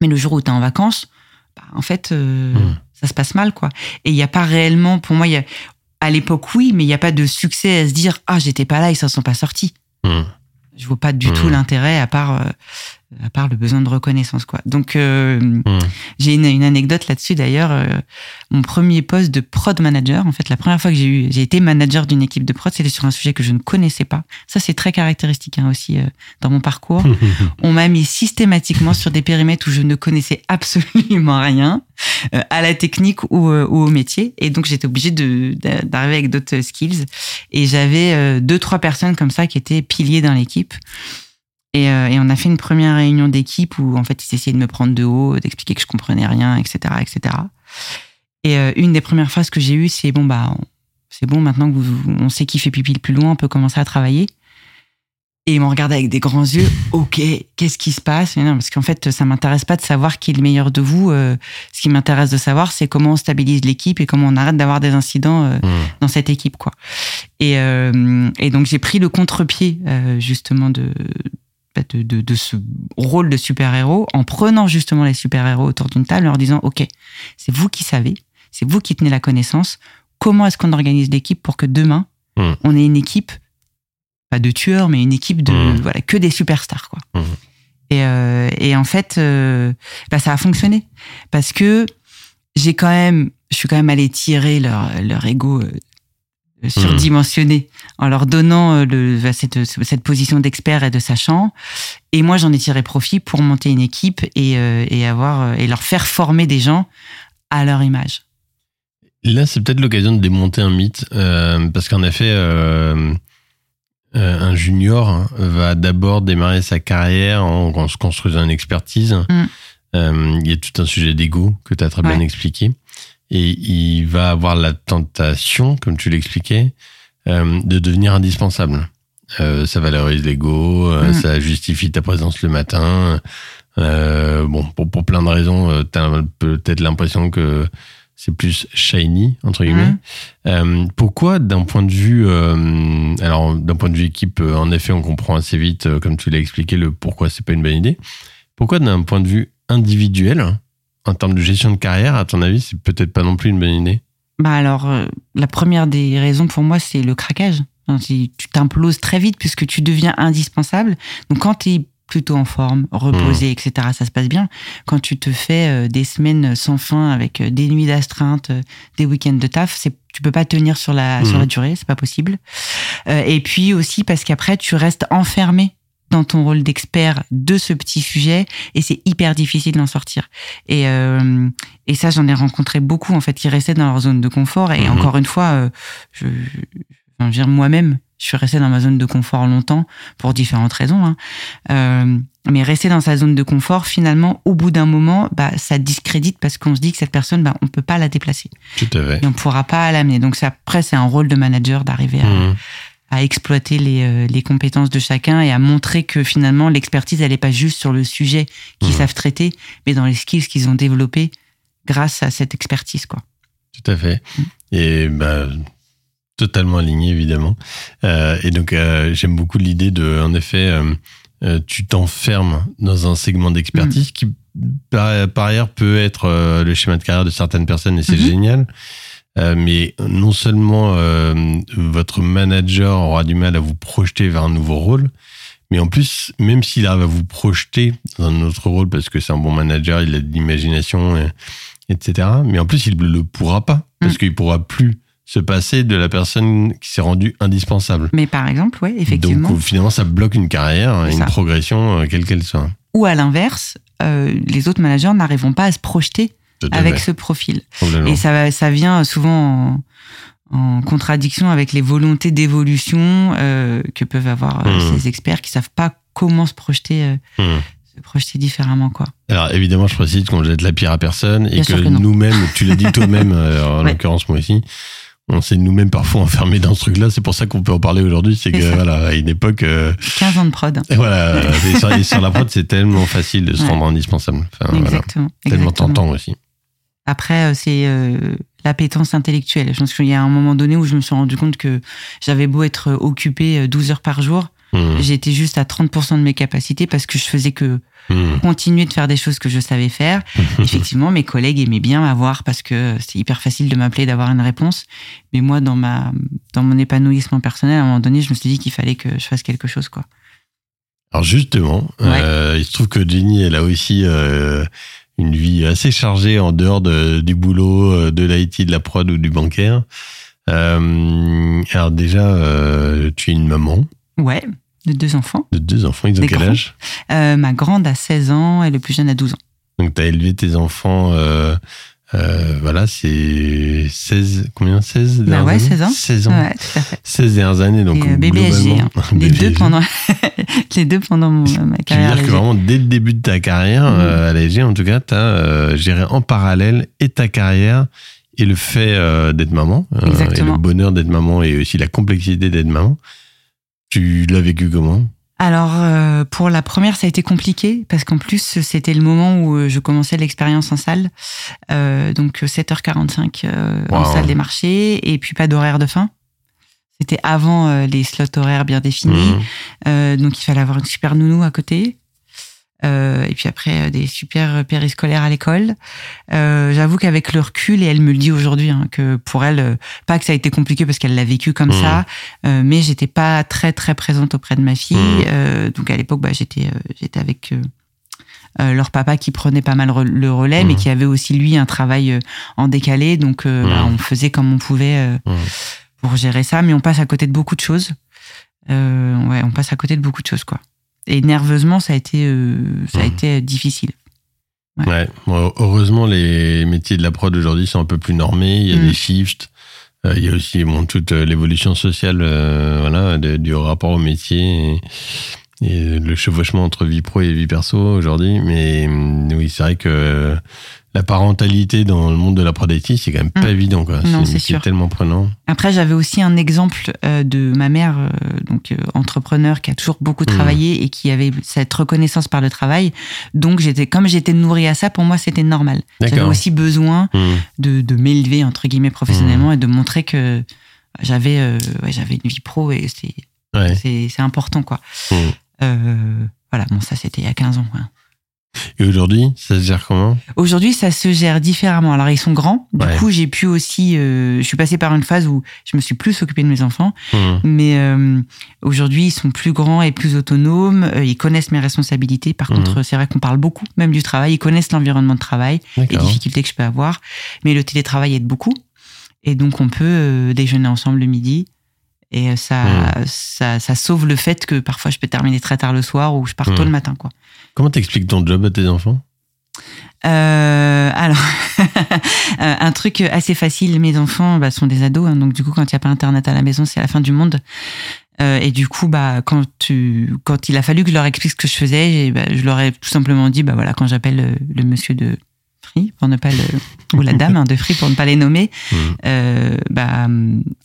[SPEAKER 2] Mais le jour où tu es en vacances, bah, en fait, euh, mmh. ça se passe mal, quoi. Et il n'y a pas réellement, pour moi, y a, à l'époque, oui, mais il n'y a pas de succès à se dire, ah, j'étais pas là, ils s'en sont pas sortis. Mmh. Je vois pas du mmh. tout l'intérêt, à part euh, à part le besoin de reconnaissance quoi. Donc euh, mmh. j'ai une, une, anecdote là-dessus d'ailleurs. Euh, mon premier poste de prod manager, en fait, la première fois que j'ai eu, j'ai été manager d'une équipe de prod, c'était sur un sujet que je ne connaissais pas. Ça c'est très caractéristique hein, aussi euh, dans mon parcours. On m'a mis systématiquement sur des périmètres où je ne connaissais absolument rien euh, à la technique ou, euh, ou, au métier, et donc j'étais obligée de, d'arriver avec d'autres skills. Et j'avais deux trois personnes comme ça qui étaient piliers dans l'équipe. Et, euh, et, on a fait une première réunion d'équipe où en fait ils essayaient de me prendre de haut, d'expliquer que je comprenais rien, etc., etc. Et euh, une des premières phrases que j'ai eues, c'est bon bah c'est bon maintenant que vous, on sait qui fait pipi le plus loin, on peut commencer à travailler. Et ils m'ont regardé avec des grands yeux. Ok, qu'est-ce qui se passe? Mais non, parce qu'en fait, ça m'intéresse pas de savoir qui est le meilleur de vous. Euh, ce qui m'intéresse de savoir, c'est comment on stabilise l'équipe et comment on arrête d'avoir des incidents euh, mmh. dans cette équipe, quoi. Et, euh, et donc j'ai pris le contre-pied euh, justement de de, de, de, ce rôle de super-héros en prenant justement les super-héros autour d'une table en leur disant ok c'est vous qui savez c'est vous qui tenez la connaissance comment est-ce qu'on organise l'équipe pour que demain mmh. on ait une équipe pas de tueurs mais une équipe de mmh. voilà que des superstars quoi mmh. et, euh, et en fait euh, bah, ça a fonctionné parce que j'ai quand même je suis quand même allé tirer leur leur ego euh, surdimensionné en leur donnant euh, le, bah, cette, cette position d'expert et de sachant. Et moi, j'en ai tiré profit pour monter une équipe et, euh, et, avoir, euh, et leur faire former des gens à leur image.
[SPEAKER 1] Là, c'est peut-être l'occasion de démonter un mythe, euh, parce qu'en effet, euh, un junior va d'abord démarrer sa carrière en, en se construisant une expertise. Mm. il y a tout un sujet d'ego que tu as très ouais. bien expliqué et il va avoir la tentation, comme tu l'expliquais, de devenir indispensable. ça valorise l'ego,
[SPEAKER 2] Mm.
[SPEAKER 1] ça justifie ta présence le matin. bon, pour, pour plein de raisons, tu as peut-être l'impression que c'est plus shiny entre guillemets. Euh, pourquoi, d'un point de vue, euh, alors d'un point de vue équipe, euh, en effet, on comprend assez vite, euh, comme tu l'as expliqué, le pourquoi c'est pas une bonne idée. Pourquoi, d'un point de vue individuel, en termes de gestion de carrière, à ton avis, c'est peut-être pas non plus une bonne idée?
[SPEAKER 2] Bah alors, euh, la première des raisons pour moi, c'est le craquage. Enfin, si tu t'imploses très vite puisque tu deviens indispensable. Donc quand tu es plutôt en forme, reposé, etc., ça se passe bien. Quand tu te fais euh, des semaines sans fin avec euh, des nuits d'astreinte, des week-ends de taf, c'est tu peux pas tenir sur la
[SPEAKER 1] Mhm.
[SPEAKER 2] sur la durée, c'est pas possible. Et puis aussi parce qu'après tu restes enfermé dans ton rôle d'expert de ce petit sujet et c'est hyper difficile d'en sortir. Et, euh, et ça, j'en ai rencontré beaucoup en fait qui restaient dans leur zone de confort. Et
[SPEAKER 1] Mhm.
[SPEAKER 2] encore une fois, euh, je, je, moi-même, je suis restée dans ma zone de confort longtemps pour différentes raisons. Hein. Euh, mais rester dans sa zone de confort, finalement, au bout d'un moment, bah, ça discrédite parce qu'on se dit que cette personne, bah, on peut pas la déplacer
[SPEAKER 1] Tout à fait.
[SPEAKER 2] et on pourra pas l'amener. Donc c'est- après, c'est un rôle de manager d'arriver à,
[SPEAKER 1] Mhm.
[SPEAKER 2] À exploiter les, euh, les compétences de chacun et à montrer que finalement l'expertise elle est pas juste sur le sujet qu'ils
[SPEAKER 1] Mhm.
[SPEAKER 2] savent traiter, mais dans les skills qu'ils ont développés grâce à cette expertise quoi.
[SPEAKER 1] Tout à fait.
[SPEAKER 2] Mm.
[SPEAKER 1] Et bah, totalement aligné, évidemment. Euh, et donc, euh, j'aime beaucoup l'idée de, en effet, euh, tu t'enfermes dans un segment d'expertise
[SPEAKER 2] Mm.
[SPEAKER 1] qui, par, par ailleurs, peut être le schéma de carrière de certaines personnes, et c'est
[SPEAKER 2] Mhm.
[SPEAKER 1] génial. Euh, mais non seulement euh, votre manager aura du mal à vous projeter vers un nouveau rôle, mais en plus, même s'il arrive à vous projeter dans un autre rôle, parce que c'est un bon manager, il a de l'imagination, et- etc. Mais en plus, il ne le pourra pas, parce
[SPEAKER 2] Mm.
[SPEAKER 1] qu'il pourra plus se passer de la personne qui s'est rendue indispensable.
[SPEAKER 2] Mais par exemple, ouais, effectivement.
[SPEAKER 1] Donc finalement, ça bloque une carrière, une progression, euh, quelle qu'elle soit.
[SPEAKER 2] Ou à l'inverse, euh, les autres managers n'arriveront pas à se projeter avec ce profil. Et ça, ça vient souvent en, en contradiction avec les volontés d'évolution euh, que peuvent avoir euh,
[SPEAKER 1] Mhm.
[SPEAKER 2] ces experts qui savent pas comment se projeter, euh,
[SPEAKER 1] Hmm.
[SPEAKER 2] se projeter différemment quoi.
[SPEAKER 1] Alors évidemment, je précise qu'on jette la pierre à personne et
[SPEAKER 2] Bien
[SPEAKER 1] que, nous-mêmes, tu l'as dit toi-même, en
[SPEAKER 2] Ouais.
[SPEAKER 1] l'occurrence moi aussi, on s'est nous-mêmes parfois enfermés dans ce truc-là. C'est pour ça qu'on peut en parler aujourd'hui. C'est que
[SPEAKER 2] ça.
[SPEAKER 1] voilà, à une époque, euh,
[SPEAKER 2] 15 ans de prod.
[SPEAKER 1] et voilà, et sur, et sur la prod, c'est tellement facile de se
[SPEAKER 2] Ouais.
[SPEAKER 1] rendre indispensable. Enfin, voilà,
[SPEAKER 2] Exactement.
[SPEAKER 1] tellement
[SPEAKER 2] exactement.
[SPEAKER 1] tentant aussi.
[SPEAKER 2] Après, euh, c'est euh, l'appétence intellectuelle. Je pense qu'il y a un moment donné où je me suis rendu compte que j'avais beau être occupée euh, 12 heures par jour,
[SPEAKER 1] Hmm.
[SPEAKER 2] j'étais juste à 30% de mes capacités parce que je faisais que
[SPEAKER 1] Hmm.
[SPEAKER 2] continuer de faire des choses que je savais faire. Effectivement, mes collègues aimaient bien m'avoir parce que c'est hyper facile de m'appeler, d'avoir une réponse. Mais moi, dans ma, dans mon épanouissement personnel, à un moment donné, je me suis dit qu'il fallait que je fasse quelque chose, quoi.
[SPEAKER 1] Alors justement, euh, il se trouve que Jenny, elle a aussi euh, une vie assez chargée en dehors de, du boulot, euh, de l'IT, de la prod ou du bancaire. Euh, alors déjà, euh, tu es une maman
[SPEAKER 2] Ouais, de deux enfants.
[SPEAKER 1] de deux enfants. Ils ont
[SPEAKER 2] Des
[SPEAKER 1] quel
[SPEAKER 2] grands.
[SPEAKER 1] âge?
[SPEAKER 2] Euh, ma grande a 16 ans et le plus jeune a 12 ans.
[SPEAKER 1] Donc tu as élevé tes enfants, euh, euh, voilà, c'est 16, combien? 16
[SPEAKER 2] Bah
[SPEAKER 1] dernières
[SPEAKER 2] ouais,
[SPEAKER 1] années?
[SPEAKER 2] 16 ans.
[SPEAKER 1] 16 ans.
[SPEAKER 2] Ouais, tout à fait.
[SPEAKER 1] 16 dernières années, donc
[SPEAKER 2] Et, euh, bébé
[SPEAKER 1] globalement,
[SPEAKER 2] hein. Les deux pendant, les deux pendant mon- ma
[SPEAKER 1] Tu veux
[SPEAKER 2] carrière.
[SPEAKER 1] dire que vraiment, dès le début de ta carrière,
[SPEAKER 2] Mhm.
[SPEAKER 1] euh, à l'AG, en tout cas, tu as géré en parallèle et ta carrière et le fait euh, d'être maman, euh, et le bonheur d'être maman et aussi la complexité d'être maman. Tu l'as vécu comment?
[SPEAKER 2] Alors, euh, pour la première, ça a été compliqué parce qu'en plus, c'était le moment où euh, je commençais l'expérience en salle. Euh, donc, 7h45 euh, en salle des marchés et puis pas d'horaire de fin. C'était avant les slots horaires bien définis. Euh, donc, il fallait avoir une super nounou à côté. Euh, et puis après, euh, des super périscolaires à l'école. Euh, J'avoue qu'avec le recul, et elle me le dit aujourd'hui, hein, que pour elle, euh, pas que ça a été compliqué parce qu'elle l'a vécu comme
[SPEAKER 1] Mhm.
[SPEAKER 2] ça, euh, mais j'étais pas très très présente auprès de ma fille.
[SPEAKER 1] Mhm.
[SPEAKER 2] Euh, donc à l'époque, bah, j'étais euh, j'étais avec leur papa qui prenait pas mal re- le relais, mais qui avait aussi lui un travail en décalé. Donc euh, bah,
[SPEAKER 1] Mhm.
[SPEAKER 2] on faisait comme on pouvait pour gérer ça, mais on passe à côté de beaucoup de choses. Euh, ouais, on passe à côté de beaucoup de choses, quoi. Et nerveusement, ça a été, euh, ça a
[SPEAKER 1] Mhm.
[SPEAKER 2] été difficile. Ouais.
[SPEAKER 1] Ouais. Bon, heureusement, les métiers de la prod aujourd'hui sont un peu plus normés. Il y a
[SPEAKER 2] Mhm.
[SPEAKER 1] des shifts. Euh, il y a aussi bon, toute euh, l'évolution sociale euh, voilà, de- du rapport au métier. Et, et le chevauchement entre vie pro et vie perso aujourd'hui. Mais mm, oui, c'est vrai que la parentalité dans le monde de la prodaïti, c'est quand même pas
[SPEAKER 2] Mm.
[SPEAKER 1] évident. Quoi.
[SPEAKER 2] Non,
[SPEAKER 1] c'est tellement prenant.
[SPEAKER 2] Après, j'avais aussi un exemple euh, de ma mère, euh, donc euh, entrepreneur, qui a toujours beaucoup
[SPEAKER 1] Mhm.
[SPEAKER 2] travaillé et qui avait cette reconnaissance par le travail. Donc, j'étais, comme j'étais nourrie à ça, pour moi, c'était normal. J'avais aussi besoin
[SPEAKER 1] Mm.
[SPEAKER 2] de, de m'élever entre guillemets professionnellement et de montrer que j'avais, euh, ouais, j'avais une vie pro et c'est,
[SPEAKER 1] Ouais.
[SPEAKER 2] c'est, c'est important, quoi. Euh, voilà, bon, ça, c'était il y a 15 ans.
[SPEAKER 1] Et aujourd'hui, ça se gère comment?
[SPEAKER 2] Aujourd'hui, ça se gère différemment. Alors, ils sont grands. Du
[SPEAKER 1] Ouais.
[SPEAKER 2] coup, j'ai pu aussi. euh, je suis passée par une phase où je me suis plus occupée de mes enfants.
[SPEAKER 1] Mm.
[SPEAKER 2] Mais euh, aujourd'hui, ils sont plus grands et plus autonomes. ils connaissent mes responsabilités. Par
[SPEAKER 1] Mhm.
[SPEAKER 2] contre, c'est vrai qu'on parle beaucoup, même du travail. Ils connaissent l'environnement de travail, les difficultés que je peux avoir. Mais le télétravail aide beaucoup. Et donc, on peut euh, déjeuner ensemble le midi. Et euh, ça,
[SPEAKER 1] Mhm.
[SPEAKER 2] ça, ça sauve le fait que parfois je peux terminer très tard le soir ou je pars tôt
[SPEAKER 1] Mhm.
[SPEAKER 2] le matin, quoi.
[SPEAKER 1] Comment t'expliques ton job à tes enfants?
[SPEAKER 2] Euh, alors, euh, un truc assez facile. Mes enfants bah, sont des ados, hein, donc du coup, quand il n'y a pas internet à la maison, c'est la fin du monde. Euh, et du coup, bah, quand tu, quand il a fallu que je leur explique ce que je faisais, bah, je leur ai tout simplement dit, bah voilà, quand j'appelle le, le monsieur de Free pour ne pas le, ou la dame hein, de Free pour ne pas les nommer,
[SPEAKER 1] Mm.
[SPEAKER 2] euh, bah,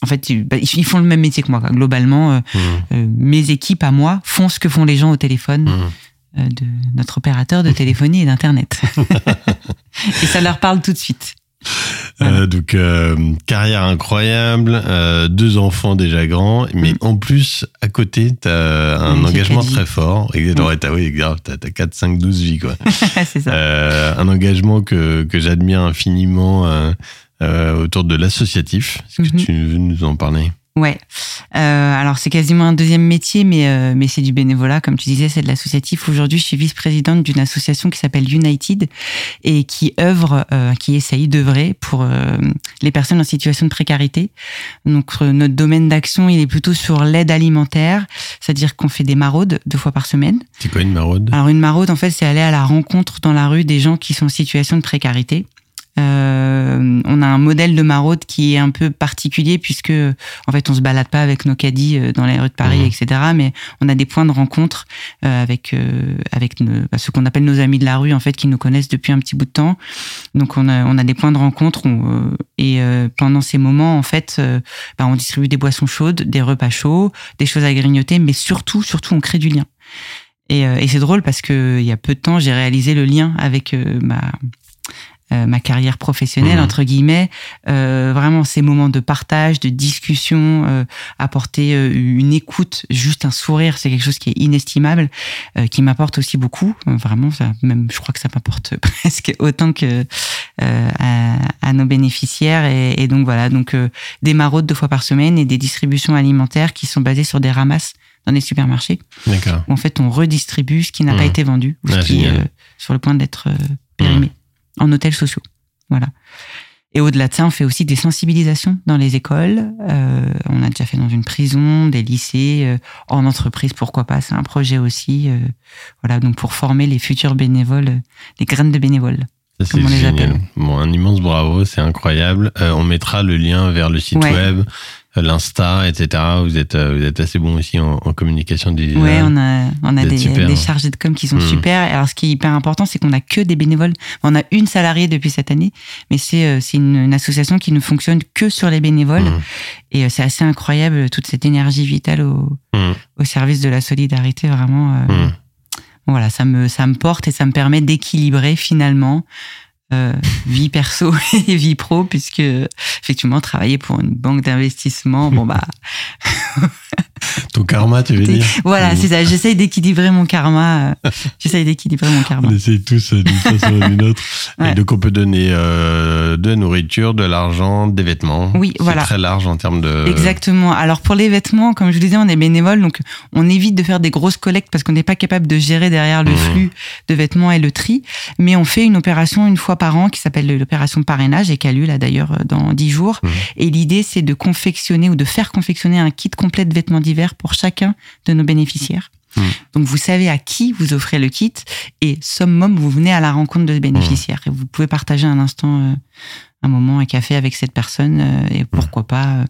[SPEAKER 2] en fait, ils, bah, ils font le même métier que moi. quoi. Globalement, euh,
[SPEAKER 1] Mm.
[SPEAKER 2] euh, mes équipes à moi font ce que font les gens au téléphone
[SPEAKER 1] Mm.
[SPEAKER 2] euh, de notre opérateur de téléphonie et d'internet. et ça leur parle tout de suite.
[SPEAKER 1] Euh, donc euh, carrière incroyable, euh, deux enfants déjà grands, mais
[SPEAKER 2] Mm.
[SPEAKER 1] en plus à côté t'as un
[SPEAKER 2] Oui,
[SPEAKER 1] engagement très fort. Et ouais, t'as oui, grave, t'as t'as 4, 5, 12 vies quoi.
[SPEAKER 2] c'est ça.
[SPEAKER 1] Un engagement que que j'admire infiniment autour de l'associatif. Est-ce que
[SPEAKER 2] Mhm.
[SPEAKER 1] tu veux nous en parler?
[SPEAKER 2] Ouais. Euh, alors c'est quasiment un deuxième métier, mais euh, mais c'est du bénévolat, comme tu disais, c'est de l'associatif. Aujourd'hui, je suis vice-présidente d'une association qui s'appelle United et qui œuvre, euh, qui essaye d'œuvrer pour euh, les personnes en situation de précarité. Donc euh, notre domaine d'action, il est plutôt sur l'aide alimentaire, c'est-à-dire qu'on fait des maraudes deux fois par semaine.
[SPEAKER 1] C'est quoi une maraude?
[SPEAKER 2] Alors une maraude, en fait, c'est aller à la rencontre dans la rue des gens qui sont en situation de précarité. Euh, on a un modèle de maraude qui est un peu particulier puisque en fait on se balade pas avec nos caddies euh, dans les rues de Paris,
[SPEAKER 1] Mhm.
[SPEAKER 2] etc. Mais on a des points de rencontre euh, avec euh, avec nos, bah, ce qu'on appelle nos amis de la rue en fait qui nous connaissent depuis un petit bout de temps. Donc on a on a des points de rencontre on, euh, et euh, pendant ces moments en fait bah, on distribue des boissons chaudes, des repas chauds, des choses à grignoter, mais surtout surtout on crée du lien. Et, euh, et c'est drôle parce que il y a peu de temps, j'ai réalisé le lien avec ma euh, ma carrière professionnelle
[SPEAKER 1] Mhm.
[SPEAKER 2] entre guillemets. Euh, vraiment ces moments de partage, de discussion, euh, apporter euh, une écoute, juste un sourire, c'est quelque chose qui est inestimable, euh, qui m'apporte aussi beaucoup. Vraiment, ça, même je crois que ça m'apporte presque autant que euh, à, à nos bénéficiaires. Et, et donc voilà, donc euh, des maraudes deux fois par semaine et des distributions alimentaires qui sont basées sur des ramasses dans les supermarchés
[SPEAKER 1] D'accord.
[SPEAKER 2] où en fait on redistribue ce qui n'a pas
[SPEAKER 1] Mhm.
[SPEAKER 2] été vendu ou
[SPEAKER 1] Ah,
[SPEAKER 2] ce qui est euh, sur le point d'être euh, périmé en hôtels sociaux. Voilà. Et au-delà de ça, on fait aussi des sensibilisations dans les écoles. Euh, on a déjà fait dans une prison, des lycées, euh, en entreprise, pourquoi pas. C'est un projet aussi. euh, voilà, donc pour former les futurs bénévoles, les graines de bénévoles.
[SPEAKER 1] Ça, c'est
[SPEAKER 2] Comme on les
[SPEAKER 1] génial.
[SPEAKER 2] appelle.
[SPEAKER 1] Bon, un immense bravo, c'est incroyable. On mettra le lien vers le site
[SPEAKER 2] Ouais.
[SPEAKER 1] web, l'Insta, etc. Vous êtes, euh, vous êtes assez bon aussi en, en communication digitale.
[SPEAKER 2] Ouais, on a, on a des,
[SPEAKER 1] super,
[SPEAKER 2] des
[SPEAKER 1] hein.
[SPEAKER 2] chargés de com qui sont
[SPEAKER 1] Mhm.
[SPEAKER 2] super. Alors, ce qui est hyper important, c'est qu'on a que des bénévoles. On a une salariée depuis cette année, mais c'est euh, c'est une, une association qui ne fonctionne que sur les bénévoles.
[SPEAKER 1] Mhm.
[SPEAKER 2] Et euh, c'est assez incroyable, toute cette énergie vitale au,
[SPEAKER 1] Mhm.
[SPEAKER 2] au service de la solidarité, vraiment. euh. Voilà, ça me, ça me porte et ça me permet d'équilibrer finalement euh, vie perso et vie pro, puisque effectivement, travailler pour une banque d'investissement, bon bah
[SPEAKER 1] Ton karma, tu veux dire
[SPEAKER 2] voilà, c'est ça. J'essaye d'équilibrer mon karma. euh, J'essaye d'équilibrer mon karma.
[SPEAKER 1] On essaye tous euh, d'une façon ou d'une autre.
[SPEAKER 2] Ouais.
[SPEAKER 1] Et donc, on peut donner euh, de la nourriture, de l'argent, des vêtements.
[SPEAKER 2] Oui,
[SPEAKER 1] C'est
[SPEAKER 2] voilà.
[SPEAKER 1] très large en termes de.
[SPEAKER 2] Exactement. Alors pour les vêtements, comme je vous disais, on est bénévole, donc on évite de faire des grosses collectes parce qu'on n'est pas capable de gérer derrière le
[SPEAKER 1] Mhm.
[SPEAKER 2] flux de vêtements et le tri. Mais on fait une opération une fois par an qui s'appelle l'opération parrainage et qui a lieu là d'ailleurs dans dix jours.
[SPEAKER 1] Mhm.
[SPEAKER 2] Et l'idée c'est de confectionner ou de faire confectionner un kit complet de vêtements d'hiver pour chacun de nos bénéficiaires.
[SPEAKER 1] Mhm.
[SPEAKER 2] Donc vous savez à qui vous offrez le kit et summum vous venez à la rencontre de ce bénéficiaire et vous pouvez partager un instant, euh, un moment, un café avec cette personne euh, et pourquoi pas euh,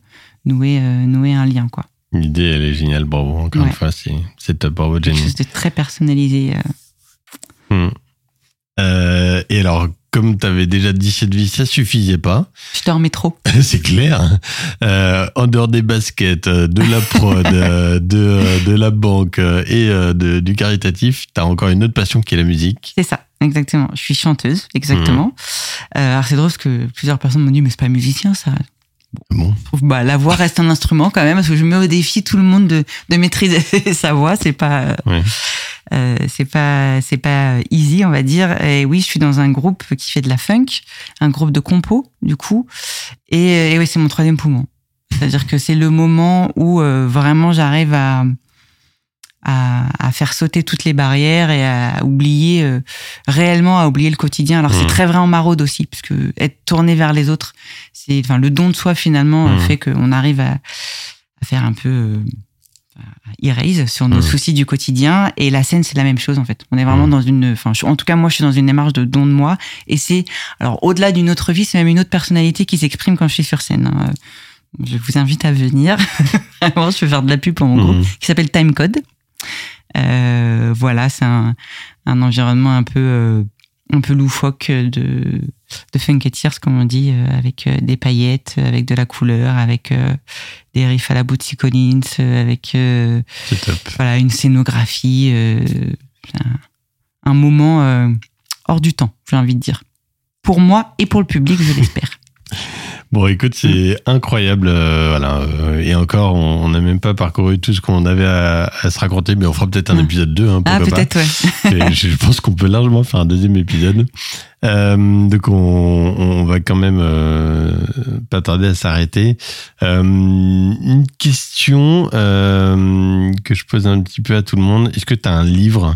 [SPEAKER 2] nouer nouer un lien quoi.
[SPEAKER 1] L'idée, elle est géniale, bravo. Encore
[SPEAKER 2] Ouais.
[SPEAKER 1] une fois, c'est c'est top, bravo
[SPEAKER 2] Quelque
[SPEAKER 1] Jenny.
[SPEAKER 2] chose de très personnalisé.
[SPEAKER 1] et alors, comme tu avais déjà dit cette vie, ça suffisait pas.
[SPEAKER 2] Je dormais trop.
[SPEAKER 1] c'est clair. Euh, en dehors des baskets, euh, de la prod, euh, de, de la banque et de- du caritatif, tu as encore une autre passion qui est la musique.
[SPEAKER 2] C'est ça, exactement. Je suis chanteuse, exactement. Euh, alors c'est drôle parce que plusieurs personnes m'ont dit mais c'est pas musicien ça.
[SPEAKER 1] Bon,
[SPEAKER 2] Je trouve bah la voix reste un instrument quand même parce que je mets au défi tout le monde de, de maîtriser sa voix. C'est pas
[SPEAKER 1] Ouais.
[SPEAKER 2] euh, c'est pas c'est pas easy on va dire. Et oui, je suis dans un groupe qui fait de la funk, un groupe de compo du coup. Et, et oui, c'est mon troisième poumon. C'est-à-dire que c'est le moment où euh, vraiment j'arrive à, à à faire sauter toutes les barrières et à oublier euh, réellement à oublier le quotidien. Alors c'est
[SPEAKER 1] Mhm.
[SPEAKER 2] très vrai en maraude aussi, puisque être tourné vers les autres, c'est enfin le don de soi finalement
[SPEAKER 1] Mhm.
[SPEAKER 2] fait qu'on arrive à, à faire un peu euh, erase sur nos
[SPEAKER 1] Mhm.
[SPEAKER 2] soucis du quotidien. Et la scène, c'est la même chose en fait. On est vraiment dans une, enfin en tout cas moi je suis dans une démarche de don de moi. Et c'est alors au-delà d'une autre vie, c'est même une autre personnalité qui s'exprime quand je suis sur scène. hein. Je vous invite à venir. Vraiment, je vais faire de la pub pour mon groupe qui s'appelle Timecode. Euh, voilà, c'est un, un environnement un peu, euh, un peu loufoque de, de funketeers, comme on dit, euh, avec des paillettes, avec de la couleur, avec des riffs à la Bootsy Collins, avec voilà, une scénographie, un, un moment hors du temps, j'ai envie de dire. Pour moi et pour le public, je l'espère.
[SPEAKER 1] Bon, écoute, c'est incroyable. euh, voilà. et encore, on n'a même pas parcouru tout ce qu'on avait à, à se raconter, mais on fera peut-être un
[SPEAKER 2] Mhm.
[SPEAKER 1] épisode 2. Hein,
[SPEAKER 2] Ah, peut-être, ouais.
[SPEAKER 1] Je pense qu'on peut largement faire un deuxième épisode. Euh, donc on, on va quand même euh, pas tarder à s'arrêter. Euh, une question que je pose un petit peu à tout le monde. Est-ce que tu as un livre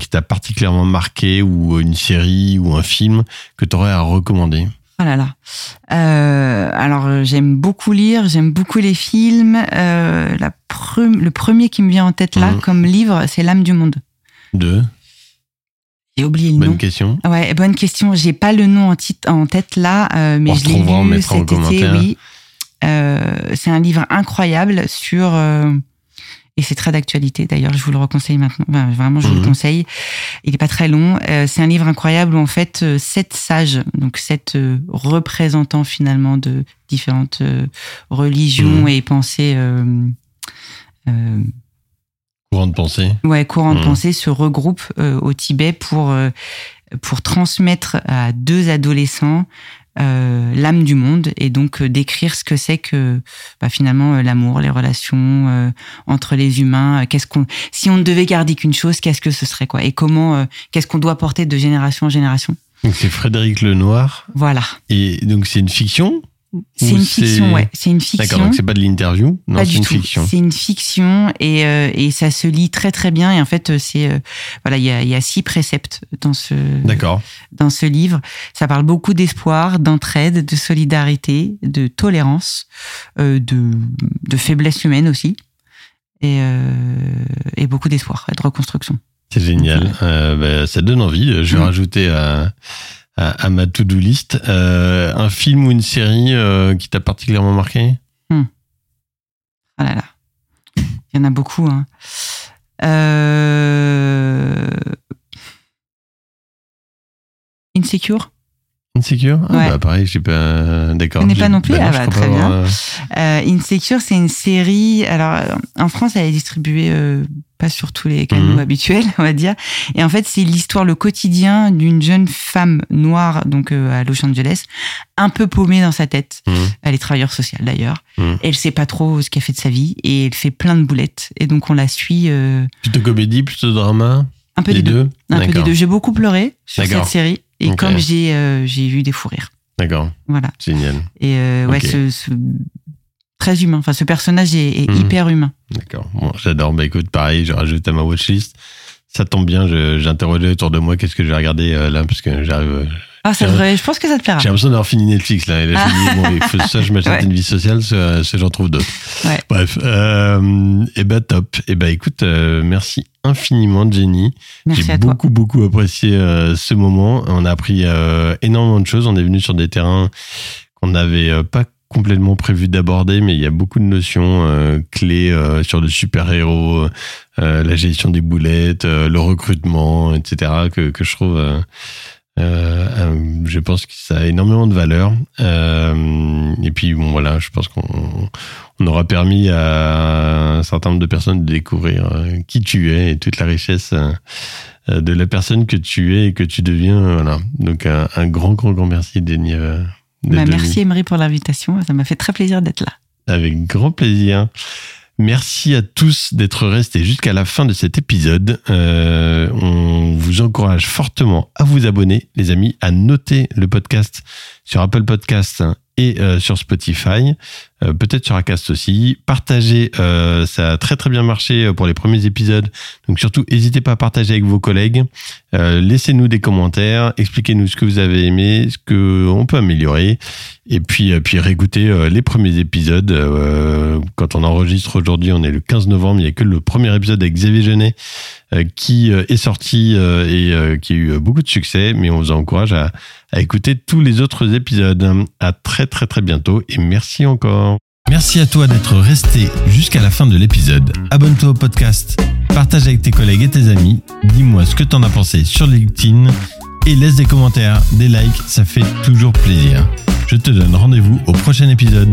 [SPEAKER 1] qui t'a particulièrement marqué ou une série ou un film que tu aurais à recommander?
[SPEAKER 2] Oh là là. Euh, alors euh, j'aime beaucoup lire, j'aime beaucoup les films. Euh, la pre- le premier qui me vient en tête là
[SPEAKER 1] Mhm.
[SPEAKER 2] comme livre, c'est L'âme du monde.
[SPEAKER 1] Deux.
[SPEAKER 2] J'ai oublié le
[SPEAKER 1] Bonne
[SPEAKER 2] nom.
[SPEAKER 1] question.
[SPEAKER 2] Ouais, bonne question. J'ai pas le nom en, titre, en tête là, euh, mais
[SPEAKER 1] On
[SPEAKER 2] je l'ai lu
[SPEAKER 1] en
[SPEAKER 2] cet été.
[SPEAKER 1] commentaire.
[SPEAKER 2] Oui. Euh, c'est un livre incroyable sur et c'est très d'actualité d'ailleurs. Je vous le reconseille maintenant. Enfin, vraiment, je vous
[SPEAKER 1] Mhm.
[SPEAKER 2] le conseille. Il est pas très long. Euh, c'est un livre incroyable où en fait euh, sept sages, donc sept euh, représentants finalement de différentes euh, religions
[SPEAKER 1] Mhm.
[SPEAKER 2] et pensées.
[SPEAKER 1] Courant de pensée.
[SPEAKER 2] ouais, courant de
[SPEAKER 1] Mhm.
[SPEAKER 2] pensée se regroupent au Tibet pour, pour transmettre à deux adolescents euh, l'âme du monde et donc euh, décrire ce que c'est que bah, finalement euh, l'amour, les relations entre les humains. Qu'est-ce qu'on, si on ne devait garder qu'une chose, qu'est-ce que ce serait quoi? Et comment, qu'est-ce qu'on doit porter de génération en génération?
[SPEAKER 1] Donc c'est Frédéric Lenoir.
[SPEAKER 2] Voilà.
[SPEAKER 1] Et donc c'est une fiction?
[SPEAKER 2] C'est une fiction, ouais. C'est une fiction.
[SPEAKER 1] D'accord, donc c'est pas de l'interview Non, c'est une
[SPEAKER 2] tout.
[SPEAKER 1] fiction.
[SPEAKER 2] C'est une fiction et, euh, et ça se lit très très bien. Et en fait, euh, c'est euh, voilà, il y a, il y a six préceptes dans ce
[SPEAKER 1] D'accord.
[SPEAKER 2] dans ce livre. Ça parle beaucoup d'espoir, d'entraide, de solidarité, de tolérance, euh, de, de faiblesse humaine aussi, et, et beaucoup d'espoir et de reconstruction.
[SPEAKER 1] C'est génial. Bah, ça donne envie. Je vais
[SPEAKER 2] Mm.
[SPEAKER 1] rajouter à, à, ma to-do list euh, un film ou une série euh, qui t'a particulièrement marqué?
[SPEAKER 2] Ah là là, il y en a beaucoup. Hein. Euh... Insecure
[SPEAKER 1] Insecure ah,
[SPEAKER 2] Ouais.
[SPEAKER 1] bah, Pareil, je sais pas. D'accord. J'ai-
[SPEAKER 2] pas non plus
[SPEAKER 1] bah
[SPEAKER 2] Ah bah, très bien.
[SPEAKER 1] euh,
[SPEAKER 2] Insecure, c'est une série. Alors, euh, en France, elle est distribuée euh, pas sur tous les canaux
[SPEAKER 1] Mhm.
[SPEAKER 2] habituels, on va dire. Et en fait, c'est l'histoire, le quotidien d'une jeune femme noire, donc euh, à Los Angeles, un peu paumée dans sa tête.
[SPEAKER 1] Mhm.
[SPEAKER 2] Elle est travailleuse sociale d'ailleurs.
[SPEAKER 1] Mhm.
[SPEAKER 2] Elle sait pas trop ce qu'elle fait de sa vie et elle fait plein de boulettes. Et donc, on la suit
[SPEAKER 1] Plutôt comédie, plutôt drama?
[SPEAKER 2] Un peu des deux.
[SPEAKER 1] deux
[SPEAKER 2] Un peu des deux. J'ai beaucoup pleuré sur cette série. Et comme j'ai euh, vu des fous rires.
[SPEAKER 1] D'accord.
[SPEAKER 2] Voilà.
[SPEAKER 1] Génial.
[SPEAKER 2] Et euh, ouais, ce, ce- très humain. Enfin, ce personnage est, est
[SPEAKER 1] Mhm.
[SPEAKER 2] hyper humain.
[SPEAKER 1] D'accord. Bon, j'adore. Bah écoute, pareil, je rajoute à ma watchlist. Ça tombe bien, interrogé autour de moi qu'est-ce que je vais regarder euh, là, parce que j'arrive. Euh,
[SPEAKER 2] Ah, ça
[SPEAKER 1] J'ai-
[SPEAKER 2] devrait, je pense que ça te plaira.
[SPEAKER 1] J'ai l'impression d'avoir fini Netflix là. Et là, je me dis, bon, il faut ça, je m'achète
[SPEAKER 2] Ouais.
[SPEAKER 1] une vie sociale, ce, ce j'en trouve d'autres.
[SPEAKER 2] Ouais.
[SPEAKER 1] Bref, euh, et ben top. Et ben écoute, euh, merci infiniment Jenny.
[SPEAKER 2] Merci
[SPEAKER 1] J'ai
[SPEAKER 2] à toi.
[SPEAKER 1] beaucoup beaucoup apprécié euh, ce moment. On a appris euh, énormément de choses. On est venu sur des terrains qu'on n'avait euh, pas complètement prévu d'aborder, mais il y a beaucoup de notions clés sur le super-héros, la gestion des boulettes, le recrutement, etc., que, que je trouve euh, euh, je pense que ça a énormément de valeur. Euh, et puis bon voilà, je pense qu'on on aura permis à un certain nombre de personnes de découvrir qui tu es et toute la richesse de la personne que tu es et que tu deviens. Voilà. Donc un, grand grand grand merci Denis.
[SPEAKER 2] Bah, merci Emery pour l'invitation. Ça m'a fait très plaisir d'être là.
[SPEAKER 1] Avec grand plaisir. Merci à tous d'être restés jusqu'à la fin de cet épisode. Euh, on vous encourage fortement à vous abonner, les amis, à noter le podcast sur Apple Podcasts et euh, sur Spotify, euh, peut-être sur Acast aussi. Partagez, euh, ça a très très bien marché pour les premiers épisodes. Donc surtout, n'hésitez pas à partager avec vos collègues. Laissez-nous des commentaires, expliquez-nous ce que vous avez aimé, ce que on peut améliorer, et puis puis réécoutez les premiers épisodes. quand on enregistre aujourd'hui, on est le 15 novembre, il n'y a que le premier épisode avec Xavier Genet qui est sorti et qui a eu beaucoup de succès, mais on vous encourage à à écouter tous les autres épisodes. À très très très bientôt et merci encore. Merci à toi d'être resté jusqu'à la fin de l'épisode. Abonne-toi au podcast, partage avec tes collègues et tes amis, dis-moi ce que t'en as pensé sur LinkedIn et laisse des commentaires, des likes, ça fait toujours plaisir. Je te donne rendez-vous au prochain épisode.